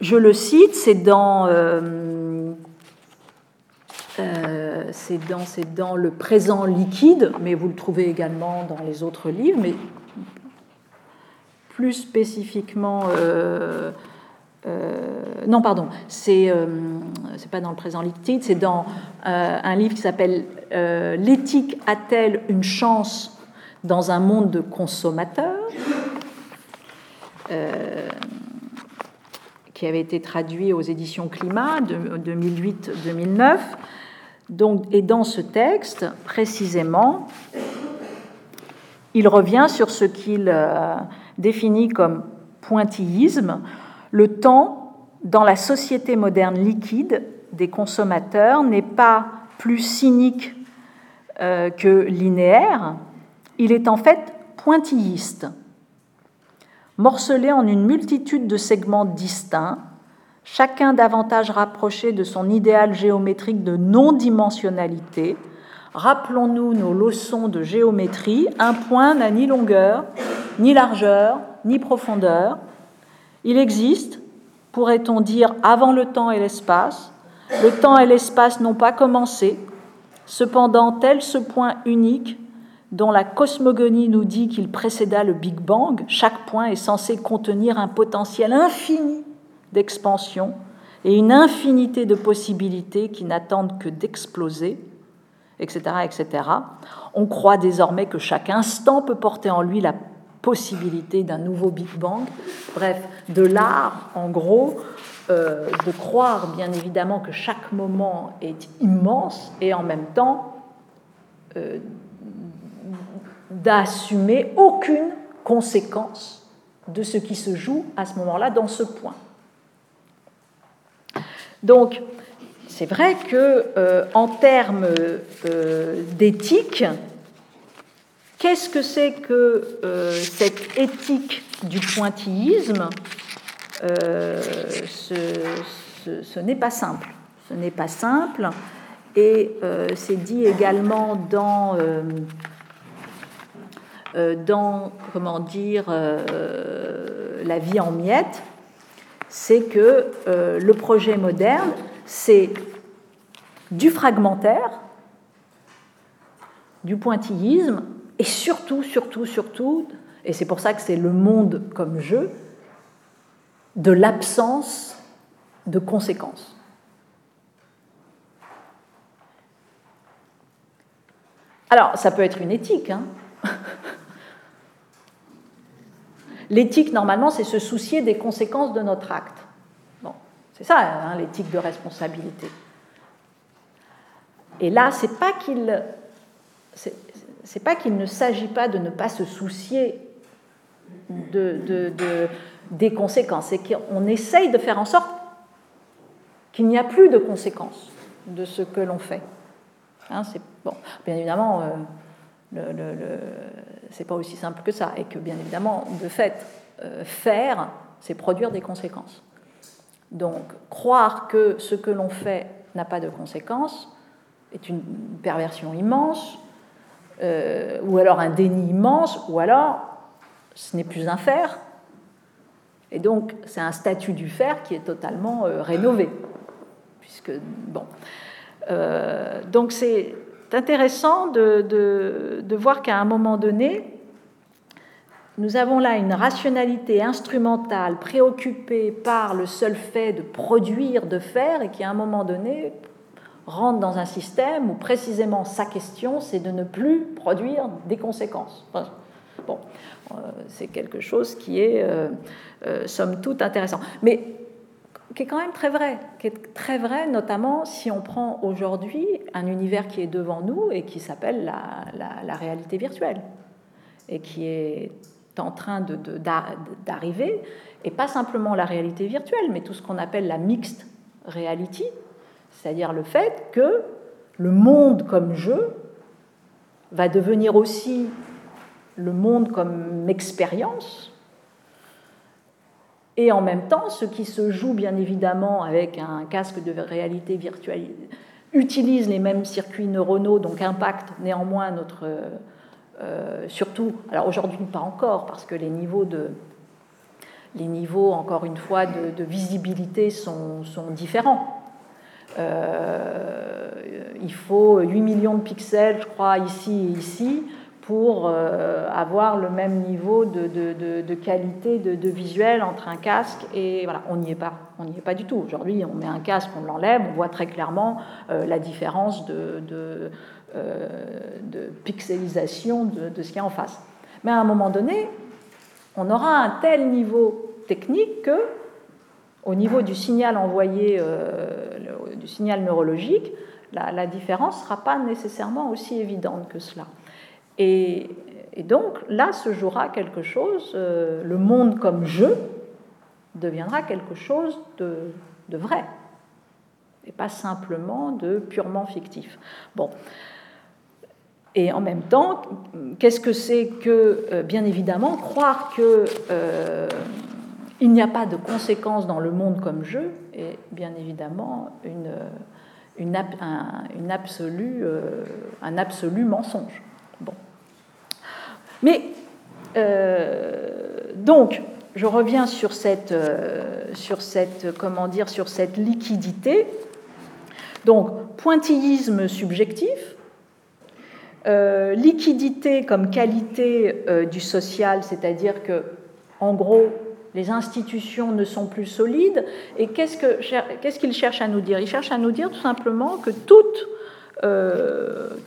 Je le cite, c'est dans euh, euh, c'est dans, le présent liquide, mais vous le trouvez également dans les autres livres, mais plus spécifiquement. Euh, non, pardon, c'est c'est pas dans le présent liquide, c'est dans un livre qui s'appelle L'éthique a-t-elle une chance dans un monde de consommateurs? Qui avait été traduit aux éditions Climat de 2008-2009 et dans ce texte, précisément, il revient sur ce qu'il euh, définit comme pointillisme, le temps dans la société moderne liquide des consommateurs n'est pas plus cynique euh, que linéaire, il est en fait pointilliste, morcelé en une multitude de segments distincts chacun davantage rapproché de son idéal géométrique de non-dimensionnalité. Rappelons-nous nos leçons de géométrie, un point n'a ni longueur, ni largeur, ni profondeur. Il existe, pourrait-on dire, avant le temps et l'espace. Le temps et l'espace n'ont pas commencé. Cependant, tel ce point unique dont la cosmogonie nous dit qu'il précéda le Big Bang, chaque point est censé contenir un potentiel infini d'expansion et une infinité de possibilités qui n'attendent que d'exploser, etc., etc. On croit désormais que chaque instant peut porter en lui la possibilité d'un nouveau Big Bang. Bref, de l'art, en gros, euh, de croire bien évidemment que chaque moment est immense et en même temps euh, d'assumer aucune conséquence de ce qui se joue à ce moment-là dans ce point. Donc, c'est vrai que euh, en termes d'éthique, qu'est-ce que c'est que euh, cette éthique du pointillisme Ce, n'est pas simple. Ce n'est pas simple. Et c'est dit également dans, dans comment dire, la vie en miettes c'est que euh, le projet moderne, c'est du fragmentaire, du pointillisme, et surtout, surtout, surtout, et c'est pour ça que c'est le monde comme jeu, de l'absence de conséquences. Alors, ça peut être une éthique. Hein l'éthique, normalement, c'est se soucier des conséquences de notre acte. Bon, c'est ça, hein, l'éthique de responsabilité. Et là, c'est pas qu'il c'est pas qu'il ne s'agit pas de ne pas se soucier de, des conséquences, c'est qu'on essaye de faire en sorte qu'il n'y a plus de conséquences de ce que l'on fait. Hein, bon, bien évidemment, euh, le, c'est pas aussi simple que ça, et que bien évidemment, de fait, euh, faire, c'est produire des conséquences. Donc, croire que ce que l'on fait n'a pas de conséquences est une perversion immense, euh, ou alors un déni immense, ou alors ce n'est plus un faire. Et donc, c'est un statut du faire qui est totalement rénové. Puisque, bon. donc, c'est intéressant de, voir qu'à un moment donné, nous avons là une rationalité instrumentale préoccupée par le seul fait de produire, de faire, et qui à un moment donné rentre dans un système où précisément sa question, c'est de ne plus produire des conséquences. bon, euh, c'est quelque chose qui est, euh, euh, somme toute, intéressant. Mais qui est quand même très vrai, qui est très vrai notamment si on prend aujourd'hui un univers qui est devant nous et qui s'appelle la, réalité virtuelle et qui est en train d'arriver, et pas simplement la réalité virtuelle, mais tout ce qu'on appelle la mixed reality, c'est-à-dire le fait que le monde comme jeu va devenir aussi le monde comme expérience, et en même temps, ce qui se joue bien évidemment avec un casque de réalité virtuelle utilise les mêmes circuits neuronaux, donc impacte néanmoins notre... Euh, surtout, alors aujourd'hui pas encore, parce que les niveaux de, encore une fois, de, visibilité sont différents. Euh, il faut 8 millions de pixels, je crois, ici et ici, pour euh, avoir le même niveau de, qualité de, visuel entre un casque et voilà, on n'y est pas, on n'y est pas du tout. Aujourd'hui, on met un casque, on l'enlève, on voit très clairement euh, la différence de, pixelisation de, ce qu'il y a en face. Mais à un moment donné, on aura un tel niveau technique que, au niveau du signal envoyé, du signal neurologique, la, différence ne sera pas nécessairement aussi évidente que cela. Et, donc là se jouera quelque chose, euh, le monde comme jeu deviendra quelque chose de, vrai, et pas simplement de purement fictif. Bon. Et en même temps, qu'est-ce que c'est que, euh, bien évidemment, croire euh, n'y a pas de conséquences dans le monde comme jeu est bien évidemment une, une, un, absolu mensonge. Bon. Mais euh, donc, je reviens sur cette, euh, sur cette, comment dire, sur cette liquidité. Donc, pointillisme subjectif, euh, liquidité comme qualité du social, c'est-à-dire que, en gros, les institutions ne sont plus solides. Et qu'est-ce qu'il qu cherche à nous dire? Il cherche à nous dire tout simplement que toute,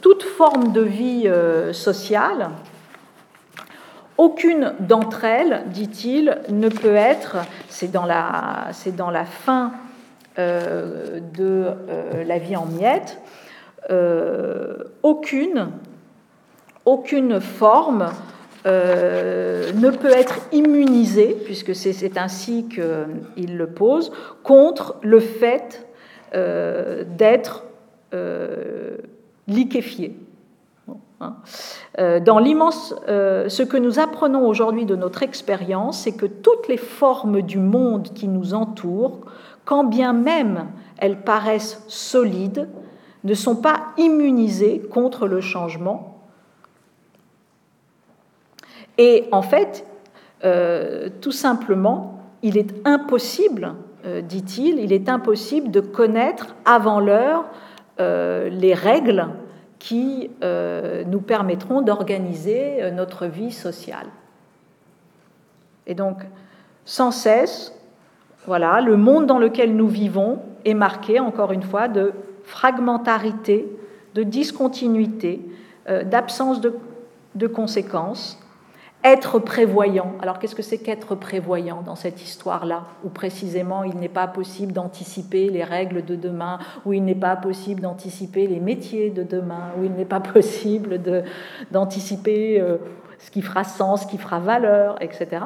toute forme de vie sociale, aucune d'entre elles, dit-il, ne peut être, c'est dans la, fin euh, de euh, la vie en miettes, euh, aucune forme ne peut être immunisée, puisque c'est ainsi qu'il le pose, contre le fait d'être liquéfié. Hein. Euh, dans l'immense, euh, ce que nous apprenons aujourd'hui de notre expérience, c'est que toutes les formes du monde qui nous entourent, quand bien même elles paraissent solides, ne sont pas immunisées contre le changement. Et en fait, euh, tout simplement, il est impossible, dit-il, il est impossible de connaître avant l'heure les règles qui euh, nous permettront d'organiser euh, notre vie sociale. Et donc, sans cesse, voilà, le monde dans lequel nous vivons est marqué, encore une fois, de fragmentarité, de discontinuité, euh, d'absence de, de, conséquences. Être prévoyant. Alors qu'est-ce que c'est qu'être prévoyant dans cette histoire-là, où précisément il n'est pas possible d'anticiper les règles de demain, où il n'est pas possible d'anticiper les métiers de demain, où il n'est pas possible d'anticiper euh, ce qui fera sens, ce qui fera valeur, etc.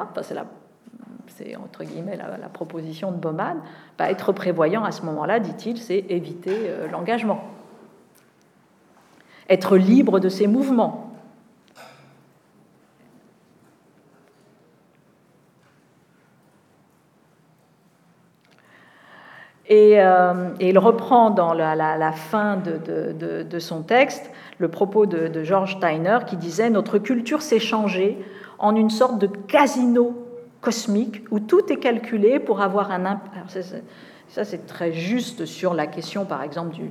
c'est entre guillemets la, proposition de Bauman. Être prévoyant à ce moment-là, dit-il, c'est éviter euh, l'engagement. Être libre de ses mouvements, Euh, et, il reprend dans la, fin de, son texte le propos de, George Steiner qui disait Notre culture s'est changée en une sorte de casino cosmique où tout est calculé pour avoir un impact. Ça, c'est très juste sur la question, par exemple, du,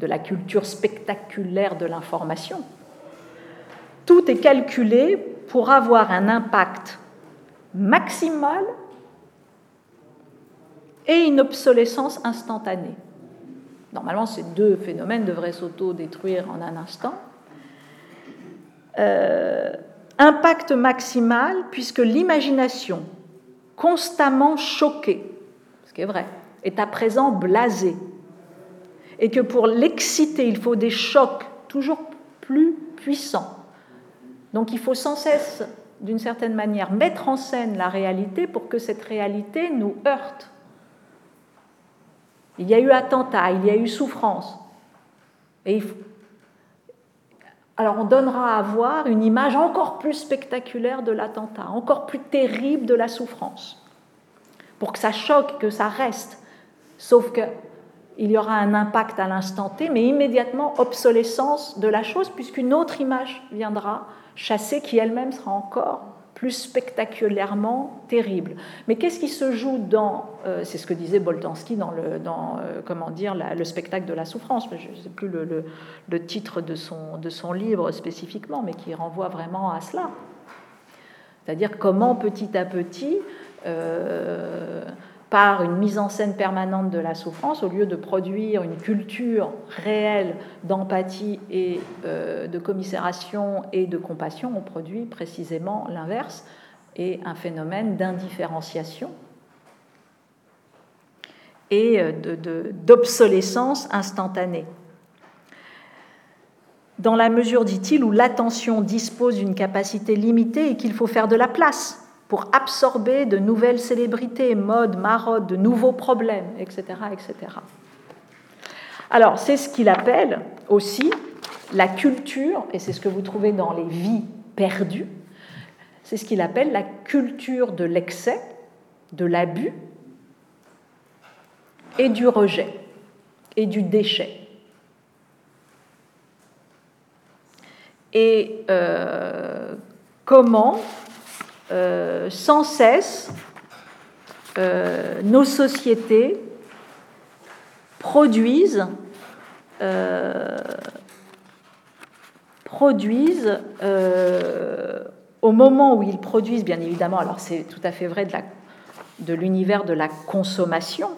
de la culture spectaculaire de l'information. Tout est calculé pour avoir un impact maximal et une obsolescence instantanée. Normalement, ces deux phénomènes devraient s'auto-détruire en un instant. Euh, impact maximal, puisque l'imagination, constamment choquée, ce qui est vrai, est à présent blasée, et que pour l'exciter, il faut des chocs toujours plus puissants. Donc il faut sans cesse, d'une certaine manière, mettre en scène la réalité pour que cette réalité nous heurte il y a eu attentat, il y a eu souffrance. Et Alors on donnera à voir une image encore plus spectaculaire de l'attentat, encore plus terrible de la souffrance, pour que ça choque, que ça reste. Sauf qu'il y aura un impact à l'instant T, mais immédiatement obsolescence de la chose, puisqu'une autre image viendra chasser, qui elle-même sera encore plus spectaculairement terrible. Mais qu'est-ce qui se joue dans, euh, c'est ce que disait Boltanski dans le, euh, comment dire, le spectacle de la souffrance, je ne sais plus le, le, titre de son, de son livre spécifiquement, mais qui renvoie vraiment à cela. C'est-à-dire comment petit à petit, euh, par une mise en scène permanente de la souffrance, au lieu de produire une culture réelle d'empathie et euh, de commisération et de compassion, on produit précisément l'inverse et un phénomène d'indifférenciation et euh, d'obsolescence instantanée. Dans la mesure, dit-il, où l'attention dispose d'une capacité limitée et qu'il faut faire de la place pour absorber de nouvelles célébrités, modes, marottes, de nouveaux problèmes, etc. etc. Alors, c'est ce qu'il appelle aussi la culture, et c'est ce que vous trouvez dans les vies perdues, c'est ce qu'il appelle la culture de l'excès, de l'abus et du rejet et du déchet. Et euh, comment sans cesse, euh, nos sociétés produisent, euh, produisent au moment où ils produisent, bien évidemment, alors c'est tout à fait vrai de l'univers de la consommation,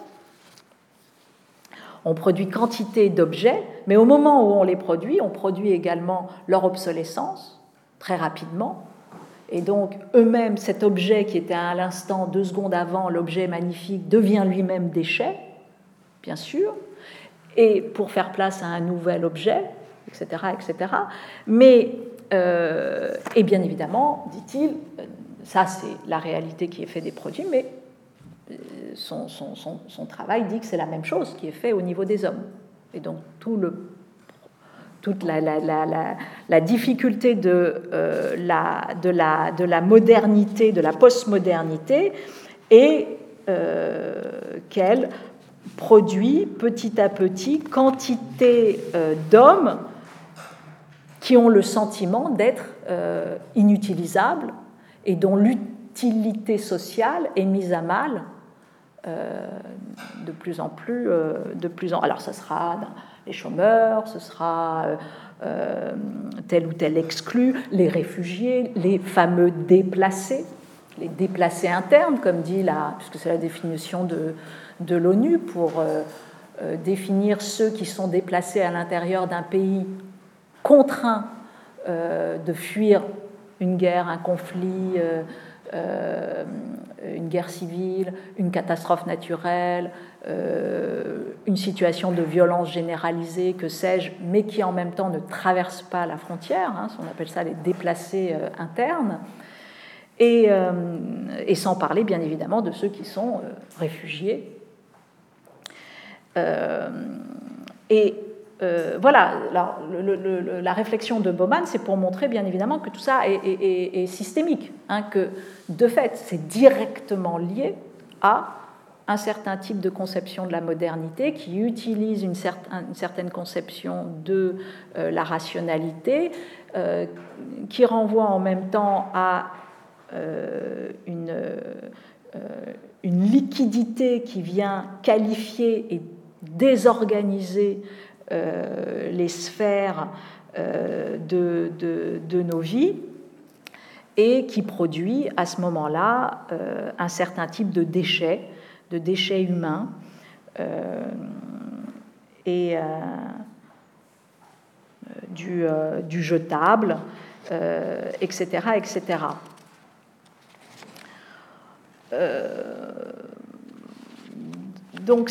on produit quantité d'objets, mais au moment où on les produit, on produit également leur obsolescence très rapidement, et donc, eux-mêmes, cet objet qui était à l'instant, deux secondes avant, l'objet magnifique, devient lui-même déchet, bien sûr, et pour faire place à un nouvel objet, etc. etc. Mais, euh, et bien évidemment, dit-il, ça c'est la réalité qui est faite des produits, mais euh, son, son travail dit que c'est la même chose qui est fait au niveau des hommes. Et donc tout le toute la, difficulté euh, de, la, modernité, de la postmodernité, et euh, qu'elle produit petit à petit quantité euh, d'hommes qui ont le sentiment d'être inutilisables et dont l'utilité sociale est mise à mal de plus en plus, de plus en. Alors, ça sera les chômeurs, ce sera euh, euh, tel ou tel exclu, les réfugiés, les fameux déplacés, les déplacés internes, comme dit la, puisque c'est la définition de, de l'ONU pour euh, définir ceux qui sont déplacés à l'intérieur d'un pays contraints de fuir une guerre, un conflit, une guerre civile, une catastrophe naturelle, une situation de violence généralisée, que sais-je, mais qui en même temps ne traverse pas la frontière, hein, on appelle ça les déplacés internes, et, et, sans parler bien évidemment de ceux qui sont réfugiés. Euh, et euh, voilà, la réflexion de Bauman, c'est pour montrer bien évidemment que tout ça est, systémique, hein, que de fait, c'est directement lié à un certain type de conception de la modernité qui utilise une, certaine conception de euh, la rationalité, qui renvoie en même temps à une, une liquidité qui vient qualifier et désorganiser euh, les sphères euh, de, nos vies et qui produit à ce moment-là euh, un certain type de déchets, de déchets humains et du, du, jetable, etc. etc. donc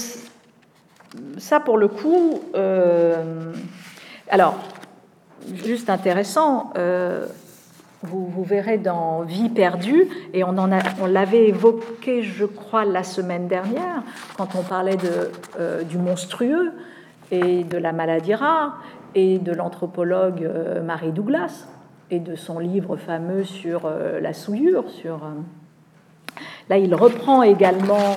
ça, pour le coup, euh, alors, juste intéressant, euh, vous, verrez dans Vie perdue, et on, l'avait évoqué, je crois, la semaine dernière, quand on parlait euh, du monstrueux et de la maladie rare, et de l'anthropologue Marie Douglas, et de son livre fameux sur la souillure. Là, il reprend également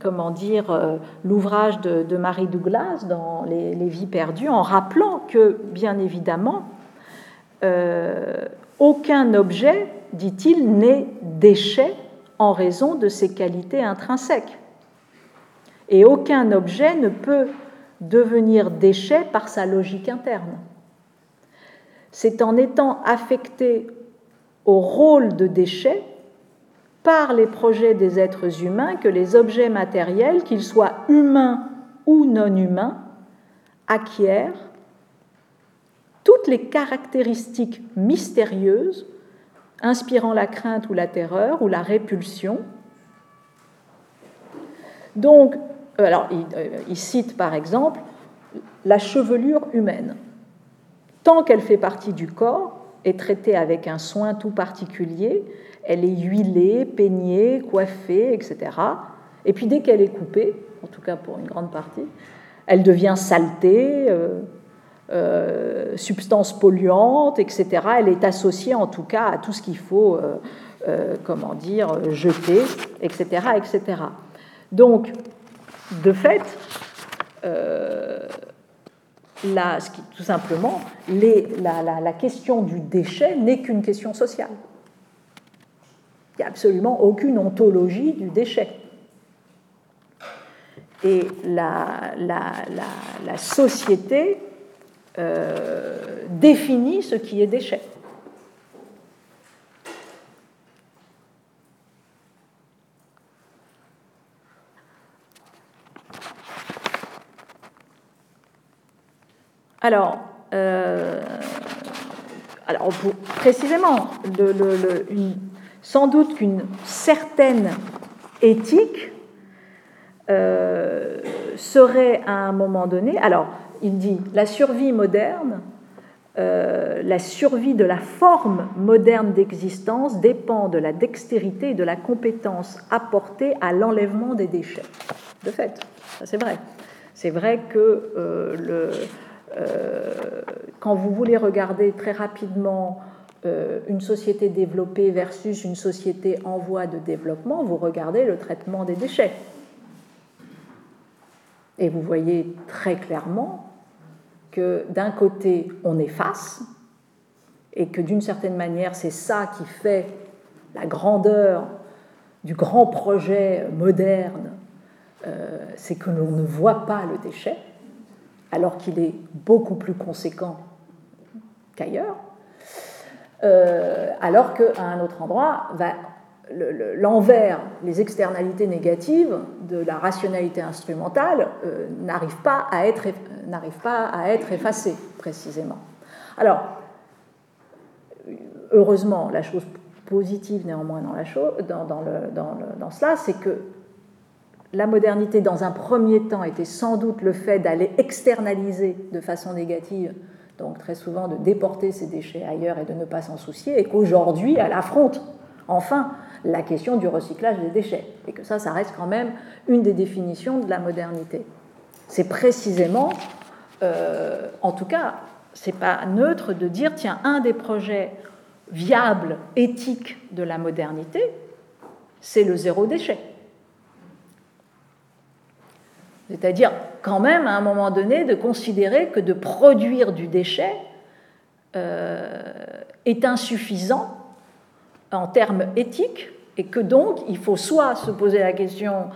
comment dire, euh, l'ouvrage de, Marie Douglas dans les, Vies perdues, en rappelant que, bien évidemment, euh, aucun objet, dit-il, n'est déchet en raison de ses qualités intrinsèques. Et aucun objet ne peut devenir déchet par sa logique interne. C'est en étant affecté au rôle de déchet par les projets des êtres humains que les objets matériels, qu'ils soient humains ou non humains, acquièrent toutes les caractéristiques mystérieuses inspirant la crainte ou la terreur ou la répulsion. Donc, euh, alors, il, euh, il cite par exemple la chevelure humaine. Tant qu'elle fait partie du corps, est traitée avec un soin tout particulier, elle est huilée, peignée, coiffée, etc. Et puis dès qu'elle est coupée, en tout cas pour une grande partie, elle devient saleté, euh, euh, substance polluante, etc. Elle est associée en tout cas à tout ce qu'il faut, euh, comment dire, jeter, etc., etc. Donc, de fait, tout simplement, la question du déchet n'est qu'une question sociale. Il n'y a absolument aucune ontologie du déchet. Et la, société euh, définit ce qui est déchet. Alors, euh, précisément, sans doute qu'une certaine éthique euh, serait à un moment donné, alors il dit la survie moderne, euh, la survie de la forme moderne d'existence dépend de la dextérité et de la compétence apportée à l'enlèvement des déchets. De fait, ça c'est vrai. C'est vrai que euh, le, quand vous voulez regarder très rapidement euh, une société développée versus une société en voie de développement, vous regardez le traitement des déchets. Et vous voyez très clairement que d'un côté, on efface, et que d'une certaine manière, c'est ça qui fait la grandeur du grand projet moderne, euh, c'est que l'on ne voit pas le déchet, alors qu'il est beaucoup plus conséquent qu'ailleurs. Euh, alors qu'à un autre endroit, l'envers, les externalités négatives de la rationalité instrumentale euh, n'arrivent pas, à être, pas effacées, précisément. Alors, heureusement, la chose positive néanmoins dans, la chose, dans, dans, cela, c'est que la modernité, dans un premier temps, était sans doute le fait d'aller externaliser de façon négative, donc très souvent de déporter ces déchets ailleurs et de ne pas s'en soucier, et qu'aujourd'hui, elle affronte enfin la question du recyclage des déchets, et que ça, ça reste quand même une des définitions de la modernité. C'est précisément, euh, en tout cas, c'est pas neutre de dire tiens, un des projets viables, éthiques de la modernité, c'est le zéro déchet. C'est-à-dire, quand même, à un moment donné, de considérer que de produire du déchet euh, est insuffisant en termes éthiques et que donc il faut soit se poser la question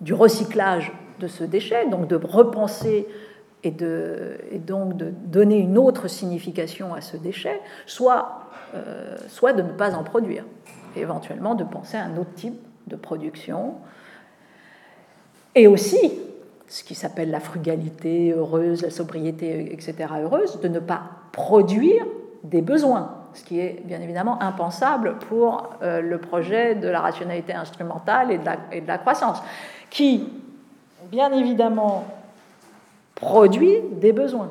du recyclage de ce déchet, donc de repenser et, de, et donc de donner une autre signification à ce déchet, soit, euh, soit de ne pas en produire, éventuellement de penser à un autre type de production. Et aussi, ce qui s'appelle la frugalité heureuse, la sobriété, etc., heureuse, de ne pas produire des besoins, ce qui est bien évidemment impensable pour euh, le projet de la rationalité instrumentale et de la, croissance, qui, bien évidemment, produit des besoins.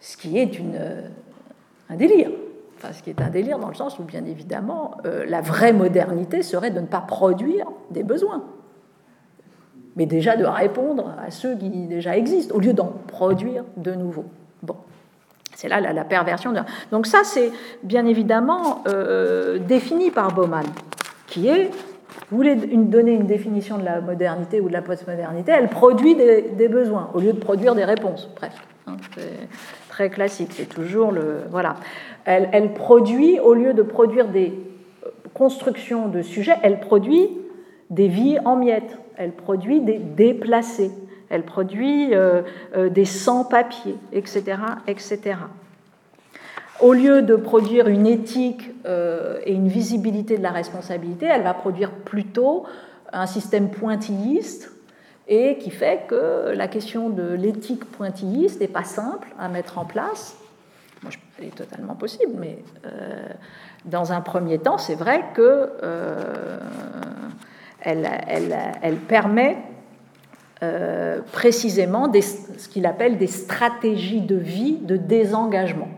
Ce qui est un délire. Enfin, ce qui est un délire dans le sens où, bien évidemment, euh, la vraie modernité serait de ne pas produire des besoins, mais déjà de répondre à ceux qui déjà existent, au lieu d'en produire de nouveaux. Bon. C'est là la, perversion. De... Donc ça, c'est bien évidemment euh, défini par Bauman, qui est vous voulez donner une définition de la modernité ou de la postmodernité, elle produit des, besoins au lieu de produire des réponses, presque. Hein, c'est très classique, c'est toujours le. Voilà. Elle, elle, produit, au lieu de produire des euh, constructions de sujets, elle produit des vies en miettes, elle produit des déplacés, elle produit euh, euh, des sans-papiers, etc., etc au lieu de produire une éthique euh, et une visibilité de la responsabilité, elle va produire plutôt un système pointilliste et qui fait que la question de l'éthique pointilliste n'est pas simple à mettre en place. Elle est totalement possible, mais dans un premier temps, c'est vrai que elle, permet précisément ce qu'il appelle des stratégies de vie de désengagement.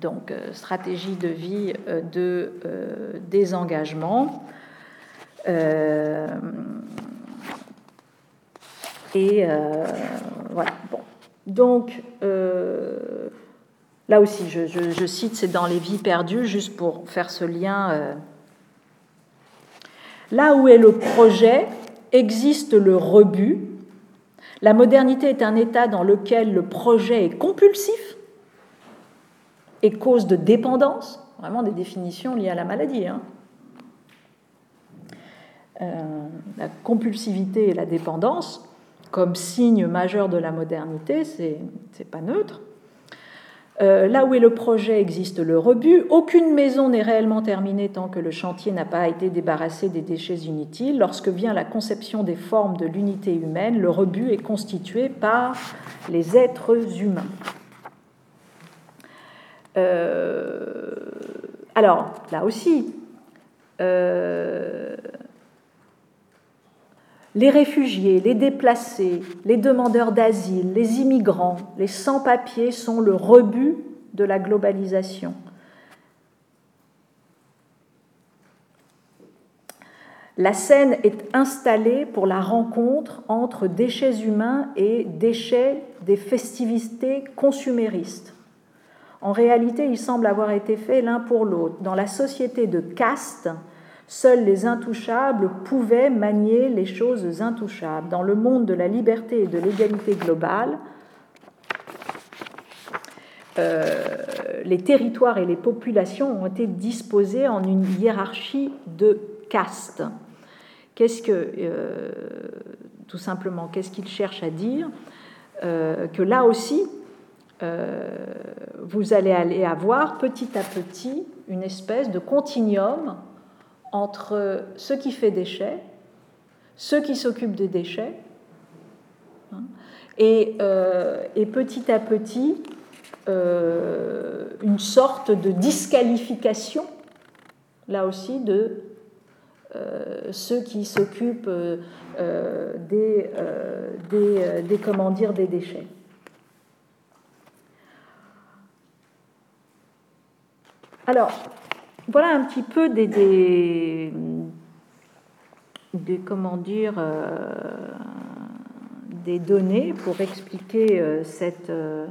donc euh, stratégie de vie euh, de euh, désengagement. et voilà. Bon. Donc, là aussi, je, cite, c'est dans Les Vies perdues, juste pour faire ce lien. Là où est le projet, existe le rebut. La modernité est un état dans lequel le projet est compulsif et cause de dépendance, vraiment des définitions liées à la maladie. Hein. Euh, la compulsivité et la dépendance, comme signe majeur de la modernité, c'est pas neutre. Euh, là où est le projet existe le rebut. Aucune maison n'est réellement terminée tant que le chantier n'a pas été débarrassé des déchets inutiles. Lorsque vient la conception des formes de l'unité humaine, le rebut est constitué par les êtres humains. Euh, alors, là aussi, euh, les réfugiés, les déplacés, les demandeurs d'asile, les immigrants, les sans-papiers sont le rebut de la globalisation. La scène est installée pour la rencontre entre déchets humains et déchets des festivités consuméristes. En réalité, il semble avoir été fait l'un pour l'autre. Dans la société de caste, seuls les intouchables pouvaient manier les choses intouchables. Dans le monde de la liberté et de l'égalité globale, euh, les territoires et les populations ont été disposés en une hiérarchie de castes. Qu'est-ce que, euh, tout simplement, qu'est-ce qu'il cherche à dire? Euh, Que là aussi, vous allez aller avoir petit à petit une espèce de continuum entre ce qui fait déchets, ceux qui s'occupent des déchets, hein, et, et petit à petit, une sorte de disqualification, là aussi, de ceux qui s'occupent des, des, des, comment dire, des déchets. Alors, voilà un petit peu des, des, comment dire, euh, des données pour expliquer euh, cette, euh,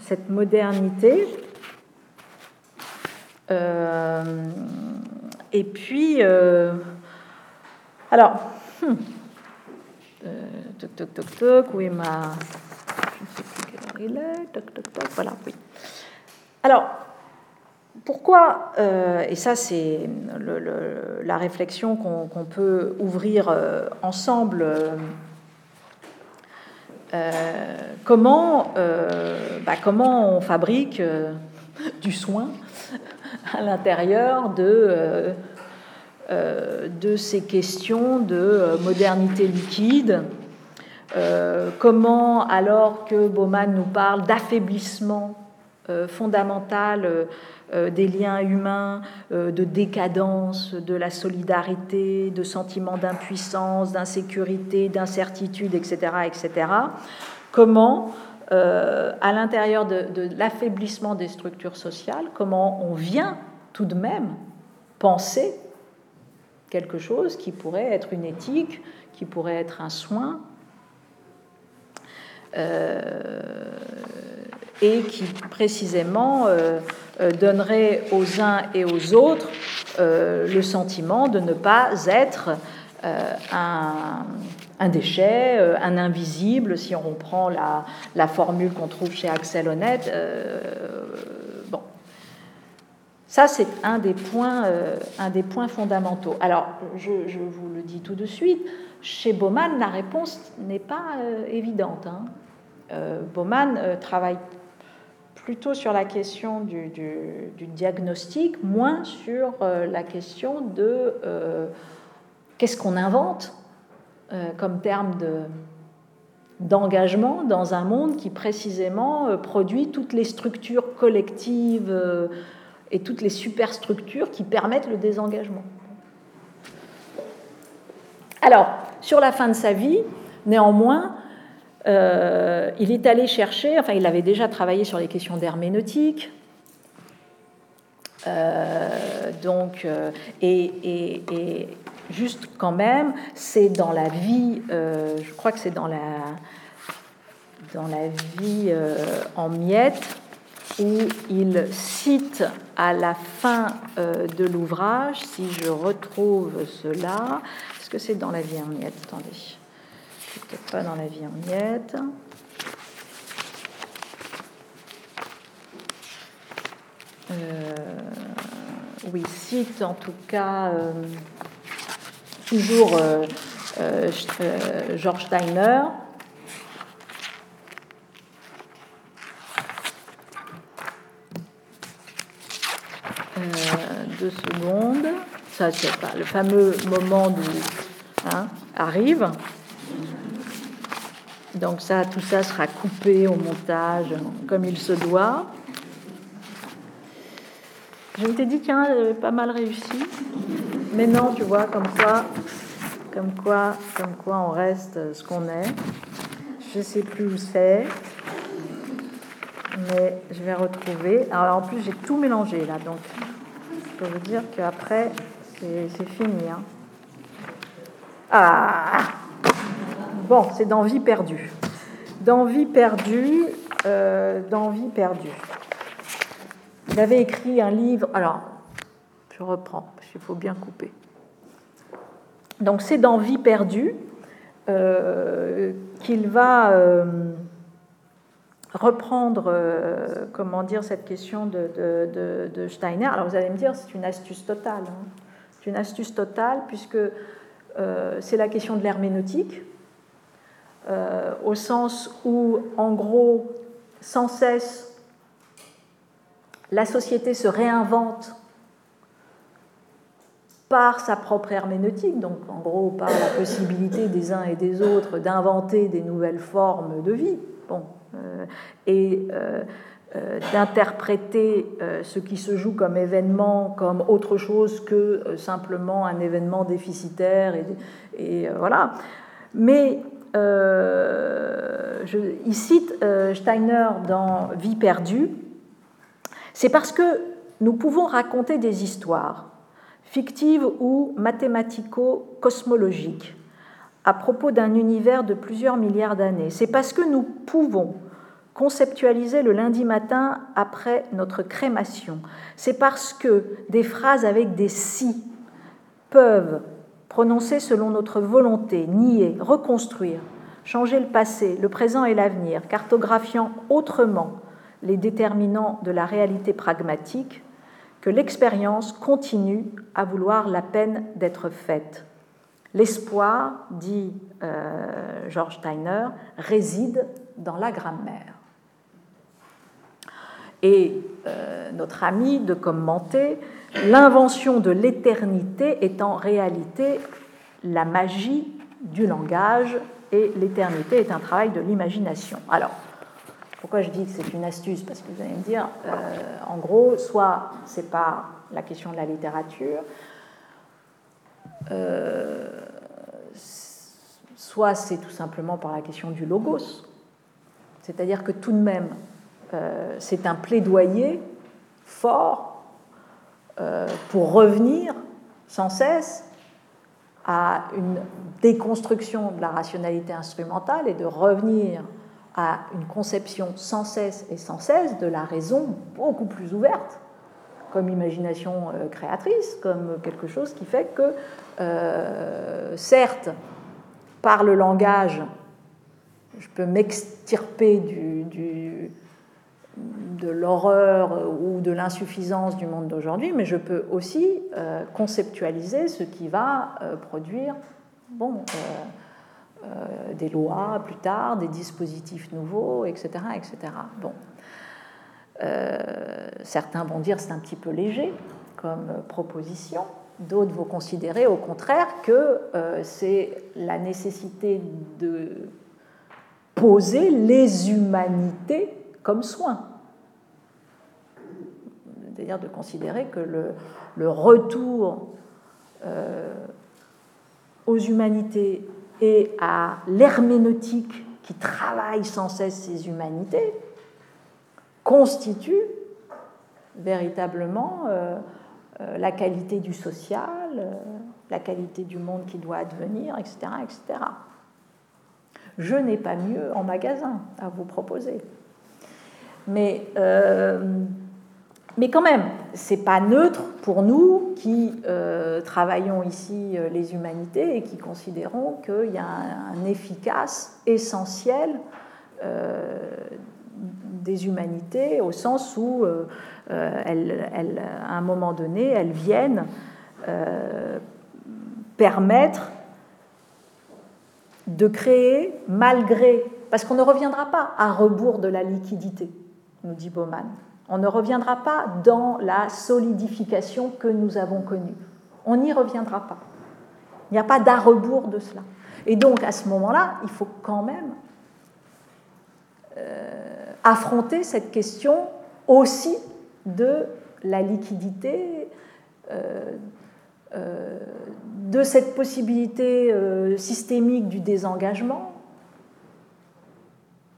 cette modernité. et puis, alors, hmm, toc, toc, toc, toc, où est ma. Je ne sais plus quelle heure il est, toc, toc, toc, voilà, oui. Alors, pourquoi, euh, et ça c'est la réflexion qu'on peut ouvrir euh, ensemble, euh, comment, bah, comment on fabrique du soin à l'intérieur de, de ces questions de modernité liquide comment, alors que Bauman nous parle d'affaiblissement fondamentale euh, des liens humains, de décadence, de la solidarité, de sentiment d'impuissance, d'insécurité, d'incertitude, etc., etc. Comment, à l'intérieur de l'affaiblissement des structures sociales, comment on vient tout de même penser quelque chose qui pourrait être une éthique, qui pourrait être un soin, et qui précisément euh, euh, donnerait aux uns et aux autres euh, le sentiment de ne pas être un, déchet, un invisible, si on reprend la, formule qu'on trouve chez Axel Honnête. bon. Ça, c'est un, des points, un des points fondamentaux. Alors, je, vous le dis tout de suite, chez Bauman, la réponse n'est pas évidente. Hein. Bauman travaille plutôt sur la question du, diagnostic, moins sur euh, la question de euh, qu'est-ce qu'on invente euh, comme terme d'engagement dans un monde qui précisément produit toutes les structures collectives et toutes les superstructures qui permettent le désengagement. Alors, sur la fin de sa vie, néanmoins, euh, il est allé chercher, enfin il avait déjà travaillé sur les questions d'herméneutique, euh, donc, euh, et, juste quand même, c'est dans la vie, je crois que c'est dans la, dans la vie en miettes, où il cite à la fin de l'ouvrage, si je retrouve cela, est-ce que c'est dans la vie en miettes? Attendez peut-être pas dans la vie en miettes. Euh, oui, cite en tout cas euh, toujours euh, George Steiner. deux secondes. Ça, c'est pas le fameux moment du hein, arrive. Donc ça, tout ça sera coupé au montage comme il se doit. Je m'étais dit, tiens, pas mal réussi. Mais non, tu vois, comme quoi, comme quoi, comme quoi on reste ce qu'on est. Je sais plus où c'est. Mais je vais retrouver. Alors en plus, j'ai tout mélangé là. Donc, je peux vous dire qu'après, c'est fini. Hein. Ah Bon, c'est dans Vie perdue. Dans Vie perdue, euh, dans Vie perdue. Il avait écrit un livre. Alors, je reprends, qu'il faut bien couper. Donc, c'est dans Vie perdue euh, qu'il va euh, reprendre, comment dire, cette question de, Steiner. Alors, vous allez me dire, c'est une astuce totale. Hein. C'est une astuce totale, puisque c'est la question de l'herméneutique euh, au sens où, en gros, sans cesse, la société se réinvente par sa propre herméneutique, donc en gros par la possibilité des uns et des autres d'inventer des nouvelles formes de vie, bon, euh, et euh, d'interpréter ce qui se joue comme événement comme autre chose que simplement un événement déficitaire, et voilà. Mais je, il cite Steiner dans Vie perdue, c'est parce que nous pouvons raconter des histoires fictive ou mathématico-cosmologique, à propos d'un univers de plusieurs milliards d'années. C'est parce que nous pouvons conceptualiser le lundi matin après notre crémation. C'est parce que des phrases avec des si peuvent, prononcer selon notre volonté, nier, reconstruire, changer le passé, le présent et l'avenir, cartographiant autrement les déterminants de la réalité pragmatique, que l'expérience continue à vouloir la peine d'être faite. L'espoir, dit euh, George Steiner, réside dans la grammaire. Et euh, notre ami de commenter, l'invention de l'éternité est en réalité la magie du langage et l'éternité est un travail de l'imagination. Alors, pourquoi je dis que c'est une astuce? Parce que vous allez me dire, euh, en gros, soit c'est pas la question de la littérature, euh, soit c'est tout simplement par la question du logos. C'est-à-dire que tout de même, c'est un plaidoyer fort pour revenir sans cesse à une déconstruction de la rationalité instrumentale et de revenir à une conception sans cesse et sans cesse de la raison beaucoup plus ouverte, comme imagination euh, créatrice, comme quelque chose qui fait que, euh, certes, par le langage, je peux m'extirper du, de l'horreur ou de l'insuffisance du monde d'aujourd'hui, mais je peux aussi euh, conceptualiser ce qui va produire bon, euh, des lois plus tard, des dispositifs nouveaux, etc. etc. Bon. Euh, certains vont dire c'est un petit peu léger comme proposition, d'autres vont considérer au contraire que euh, c'est la nécessité de poser les humanités comme soin. De considérer que le, retour aux humanités et à l'herméneutique qui travaille sans cesse ces humanités, constitue véritablement euh, euh, la qualité du social, euh, la qualité du monde qui doit advenir, etc. etc. Je n'ai pas mieux en magasin à vous proposer. Mais mais quand même, ce n'est pas neutre pour nous qui euh, travaillons ici euh, les humanités et qui considérons qu'il y a un, efficace essentiel euh, des humanités au sens où, elles, à un moment donné, elles viennent permettre de créer malgré, parce qu'on ne reviendra pas à rebours de la liquidité, nous dit Bauman. On ne reviendra pas dans la solidification que nous avons connue. On n'y reviendra pas. Il n'y a pas d'à-rebours de cela. Et donc, à ce moment-là, il faut quand même euh, affronter cette question aussi de la liquidité, euh, euh, de cette possibilité systémique du désengagement,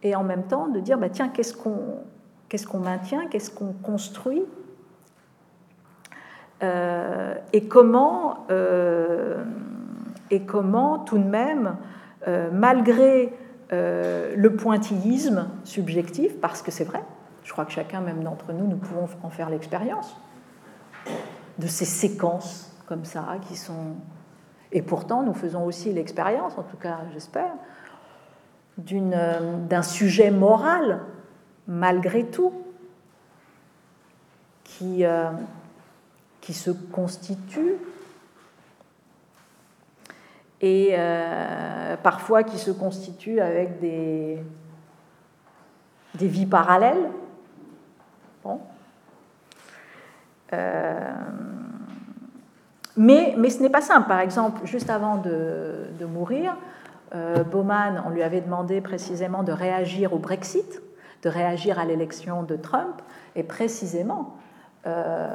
et en même temps de dire, bah, tiens, qu'est-ce qu'on Qu'est-ce qu'on maintient Qu'est-ce qu'on construit euh, et, comment, euh, et comment, tout de même, euh, malgré le pointillisme subjectif, parce que c'est vrai, je crois que chacun, même d'entre nous, nous pouvons en faire l'expérience, de ces séquences comme ça qui sont... Et pourtant, nous faisons aussi l'expérience, en tout cas j'espère, d'un sujet moral malgré tout, qui, euh, se constitue et euh, parfois qui se constitue avec des, vies parallèles. Euh, Mais, ce n'est pas simple. Par exemple, juste avant de, mourir, Bowman, on lui avait demandé précisément de réagir au Brexit, de réagir à l'élection de Trump, et précisément, euh,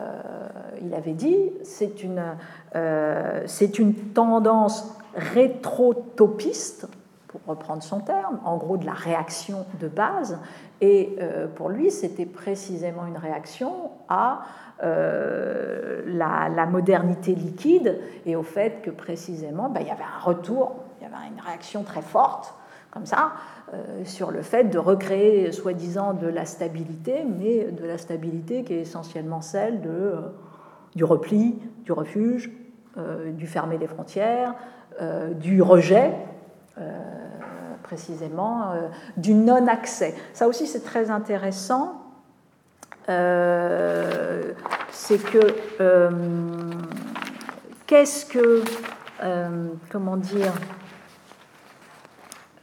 il avait dit c'est une, euh, c'est une tendance rétrotopiste, pour reprendre son terme, en gros de la réaction de base, et pour lui c'était précisément une réaction à la, modernité liquide et au fait que précisément ben, il y avait un retour il y avait une réaction très forte, comme ça, euh, sur le fait de recréer, soi-disant, de la stabilité, mais de la stabilité qui est essentiellement celle de, euh, du repli, du refuge, euh, du fermer des frontières, du rejet, précisément, du non-accès. Ça aussi, c'est très intéressant. c'est que qu'est-ce que, comment dire,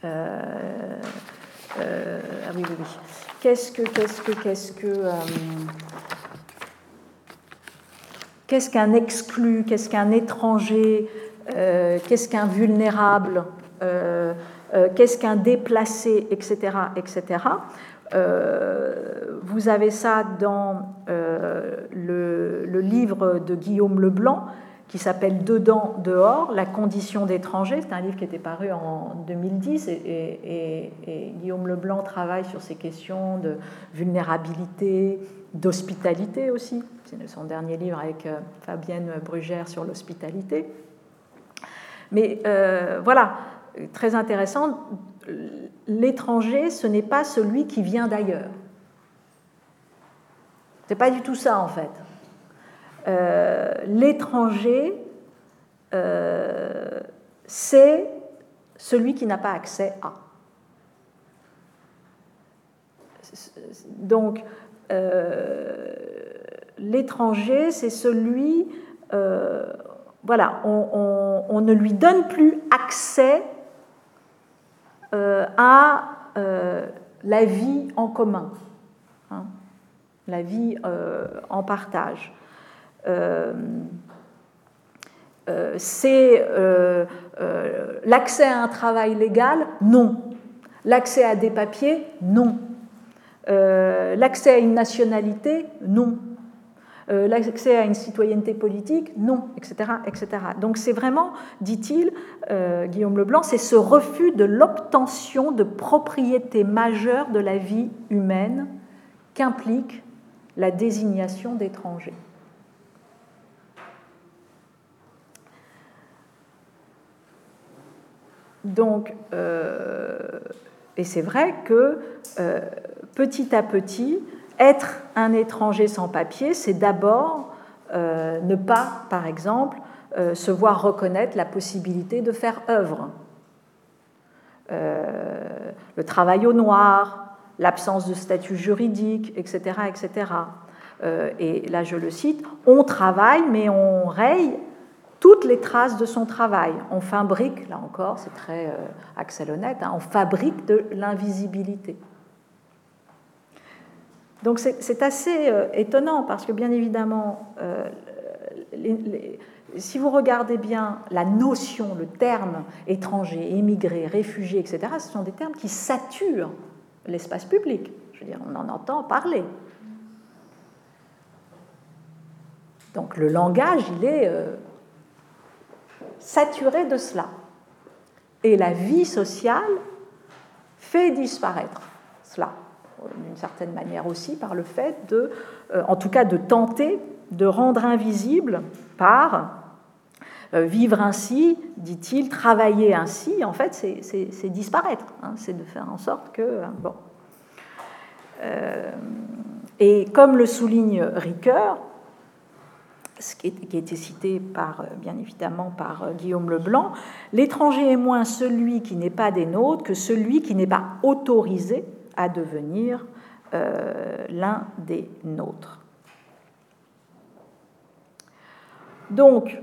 ah oui, oui. Qu'est-ce que, qu'est-ce que, qu'est-ce que, euh, qu'est-ce qu'un exclu, qu'est-ce qu'un étranger, qu'est-ce qu'un vulnérable, qu'est-ce qu'un déplacé, etc., etc. vous avez ça dans le, livre de Guillaume Leblanc, qui s'appelle Dedans, dehors, la condition d'étranger. C'est un livre qui était paru en 2010 et, Guillaume Leblanc travaille sur ces questions de vulnérabilité, d'hospitalité aussi. C'est son dernier livre avec euh, Fabienne Brugère sur l'hospitalité. Mais euh, voilà, très intéressant, l'étranger, ce n'est pas celui qui vient d'ailleurs. C'est pas du tout ça en fait. Euh, l'étranger, euh, c'est celui qui n'a pas accès à. Donc, euh, l'étranger, c'est celui, voilà, on, ne lui donne plus accès à la vie en commun, hein, la vie en partage. Euh, euh, c'est euh, l'accès à un travail légal Non. L'accès à des papiers Non. l'accès à une nationalité Non. l'accès à une citoyenneté politique, non, etc. etc. Donc c'est vraiment, dit-il, Guillaume Leblanc, c'est ce refus de l'obtention de propriétés majeures de la vie humaine qu'implique la désignation d'étrangers. Donc, euh, et c'est vrai que euh, petit à petit, être un étranger sans papier, c'est d'abord euh, ne pas, par exemple, se voir reconnaître la possibilité de faire œuvre. le travail au noir, l'absence de statut juridique, etc. etc. et là, je le cite, on travaille, mais on raye toutes les traces de son travail. On fabrique, là encore, c'est très euh, Axel Honnête, hein, on fabrique de l'invisibilité. Donc c'est assez euh, étonnant parce que bien évidemment, euh, si vous regardez bien la notion, le terme étranger, émigré, réfugié, etc., ce sont des termes qui saturent l'espace public. Je veux dire, on en entend parler. Donc le langage, il est saturé de cela. Et la vie sociale fait disparaître cela, d'une certaine manière aussi, par le fait de, euh, en tout cas de tenter de rendre invisible par euh, vivre ainsi, dit-il, travailler ainsi, en fait, c'est disparaître. Hein, c'est de faire en sorte que. Euh, bon. et comme le souligne Ricoeur, ce qui, a été cité par, euh, bien évidemment par euh, Guillaume Leblanc, l'étranger est moins celui qui n'est pas des nôtres que celui qui n'est pas autorisé à devenir euh, l'un des nôtres. Donc,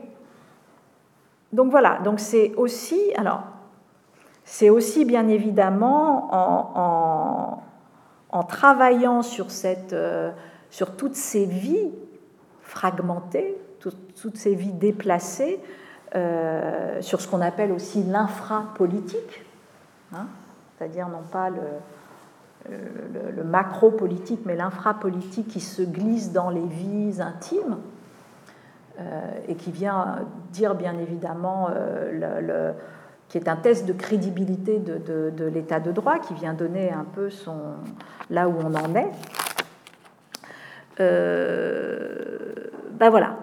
donc voilà, donc c'est aussi, alors, c'est aussi bien évidemment en, en, travaillant sur, cette, sur toutes ces vies fragmentées, toutes ces vies déplacées sur ce qu'on appelle aussi l'infrapolitique, hein, c'est-à-dire non pas le, le, macro-politique, mais l'infra-politique qui se glisse dans les vies intimes euh, et qui vient dire bien évidemment, euh, qui est un test de crédibilité de, l'état de droit, qui vient donner un peu son, là où on en est. Euh, ben voilà,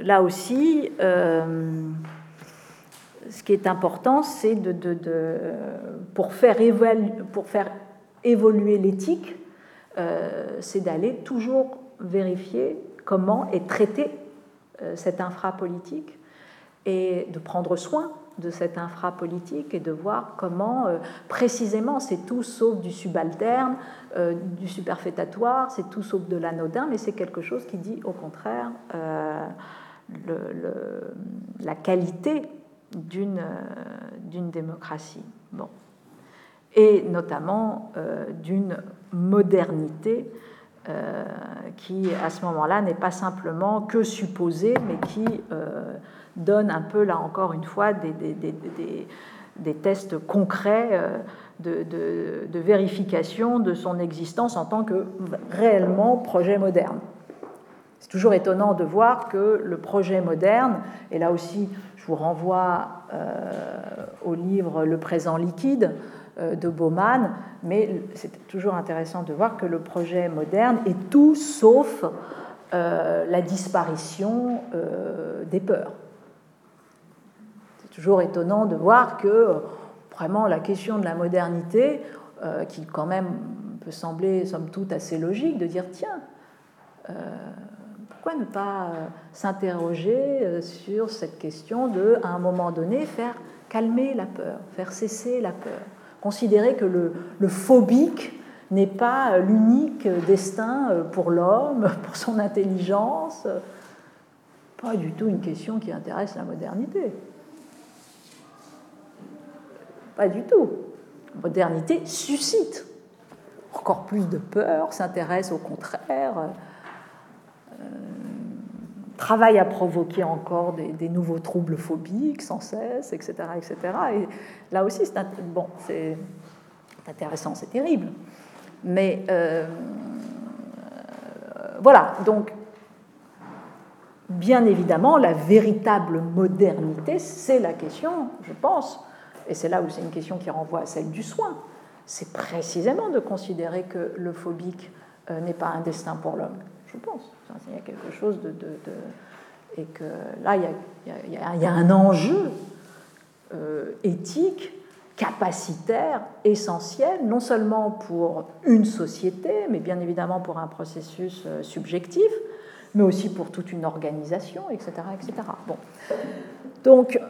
là aussi, ce qui est important, c'est de, pour, faire évoluer l'éthique, euh, c'est d'aller toujours vérifier comment est traité euh, cette infra-politique et de prendre soin de cette infra-politique et de voir comment euh, précisément c'est tout sauf du subalterne, du superfétatoire, c'est tout sauf de l'anodin, mais c'est quelque chose qui dit au contraire la qualité d'une démocratie. Bon et notamment euh, d'une modernité euh, qui, à ce moment-là, n'est pas simplement que supposée, mais qui euh, donne un peu, là encore une fois, des, tests concrets de, de, vérification de son existence en tant que réellement projet moderne. C'est toujours étonnant de voir que le projet moderne, et là aussi je vous renvoie au livre Le présent liquide, euh, de Bauman, mais c'est toujours intéressant de voir que le projet moderne est tout sauf euh, la disparition euh, des peurs. Toujours étonnant de voir que vraiment la question de la modernité, qui quand même peut sembler somme toute assez logique, de dire tiens, pourquoi ne pas s'interroger sur cette question de, à un moment donné, faire calmer la peur, faire cesser la peur considérer que le, phobique n'est pas l'unique destin euh, pour l'homme, pour son intelligence. Pas du tout une question qui intéresse la modernité. Pas du tout. Modernité suscite encore plus de peur, s'intéresse au contraire, euh, travaille à provoquer encore des, nouveaux troubles phobiques sans cesse, etc. etc. Et là aussi, c'est intéressant, c'est terrible. Mais euh, voilà, donc, bien évidemment, la véritable modernité, c'est la question, je pense, et c'est là où c'est une question qui renvoie à celle du soin, c'est précisément de considérer que le phobique euh, n'est pas un destin pour l'homme, je pense. Il y a quelque chose de. et que là, il y a, un enjeu euh, éthique, capacitaire, essentiel, non seulement pour une société, mais bien évidemment pour un processus euh, subjectif, mais aussi pour toute une organisation, etc. etc. Bon. Donc,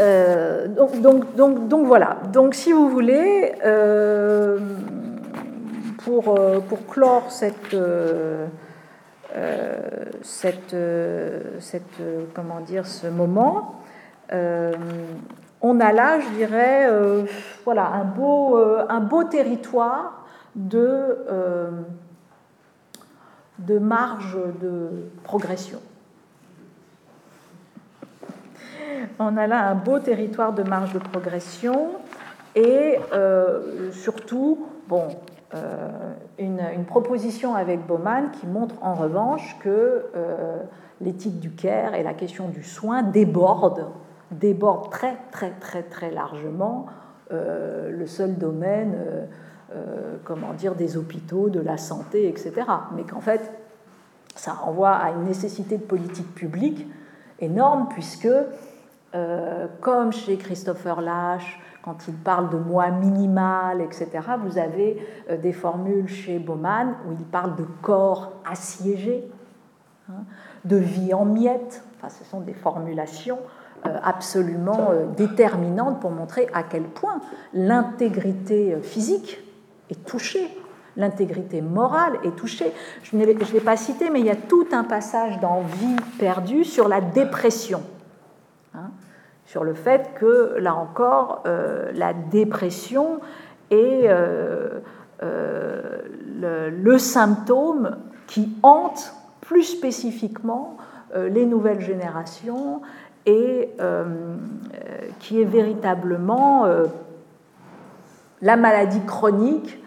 euh, donc, donc, donc, donc, voilà. Donc, si vous voulez, pour, pour clore cette euh, cette, euh, euh, comment dire, ce moment, on a là, je dirais, voilà, un beau, un beau territoire de, de marge de progression. On a là un beau territoire de marge de progression et surtout, bon, euh, une, proposition avec Bauman qui montre en revanche que euh, l'éthique du care et la question du soin débordent, débordent très très très très largement euh, le seul domaine, comment dire, des hôpitaux, de la santé, etc. Mais qu'en fait, ça renvoie à une nécessité de politique publique énorme puisque, comme chez Christopher Lash, quand il parle de moi minimal, etc., vous avez euh, des formules chez Bauman où il parle de corps assiégé, hein, de vie en miettes. Enfin, ce sont des formulations euh, absolument euh, déterminantes pour montrer à quel point l'intégrité physique est touchée, l'intégrité morale est touchée. Je ne l'ai pas cité, mais il y a tout un passage dans Vie perdue sur la dépression. Sur le fait que, là encore, euh, la dépression est euh, euh, le, symptôme qui hante plus spécifiquement les nouvelles générations et qui est véritablement la maladie chronique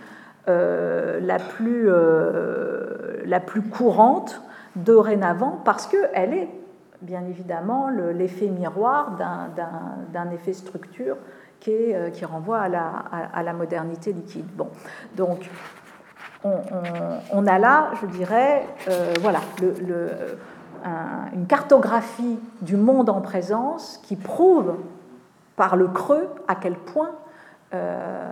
la, plus, la plus courante dorénavant parce qu'elle est bien évidemment l'effet miroir d'un effet structure qui, qui renvoie à la, modernité liquide. Bon, donc on, a là, je dirais, euh, voilà, une cartographie du monde en présence qui prouve par le creux à quel point euh,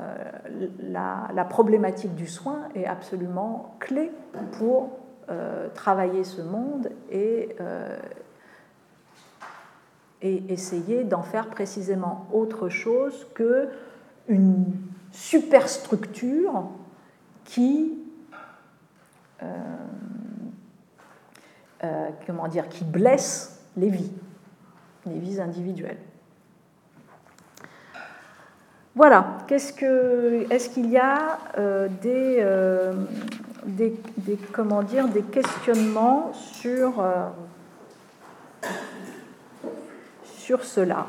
la, problématique du soin est absolument clé pour euh, travailler ce monde et, et essayer d'en faire précisément autre chose que une superstructure qui euh, euh, comment dire qui blesse les vies, les vies individuelles. Voilà. Qu'est-ce que, est-ce qu'il y a euh, des, des, des, comment dire, des questionnements sur sur cela.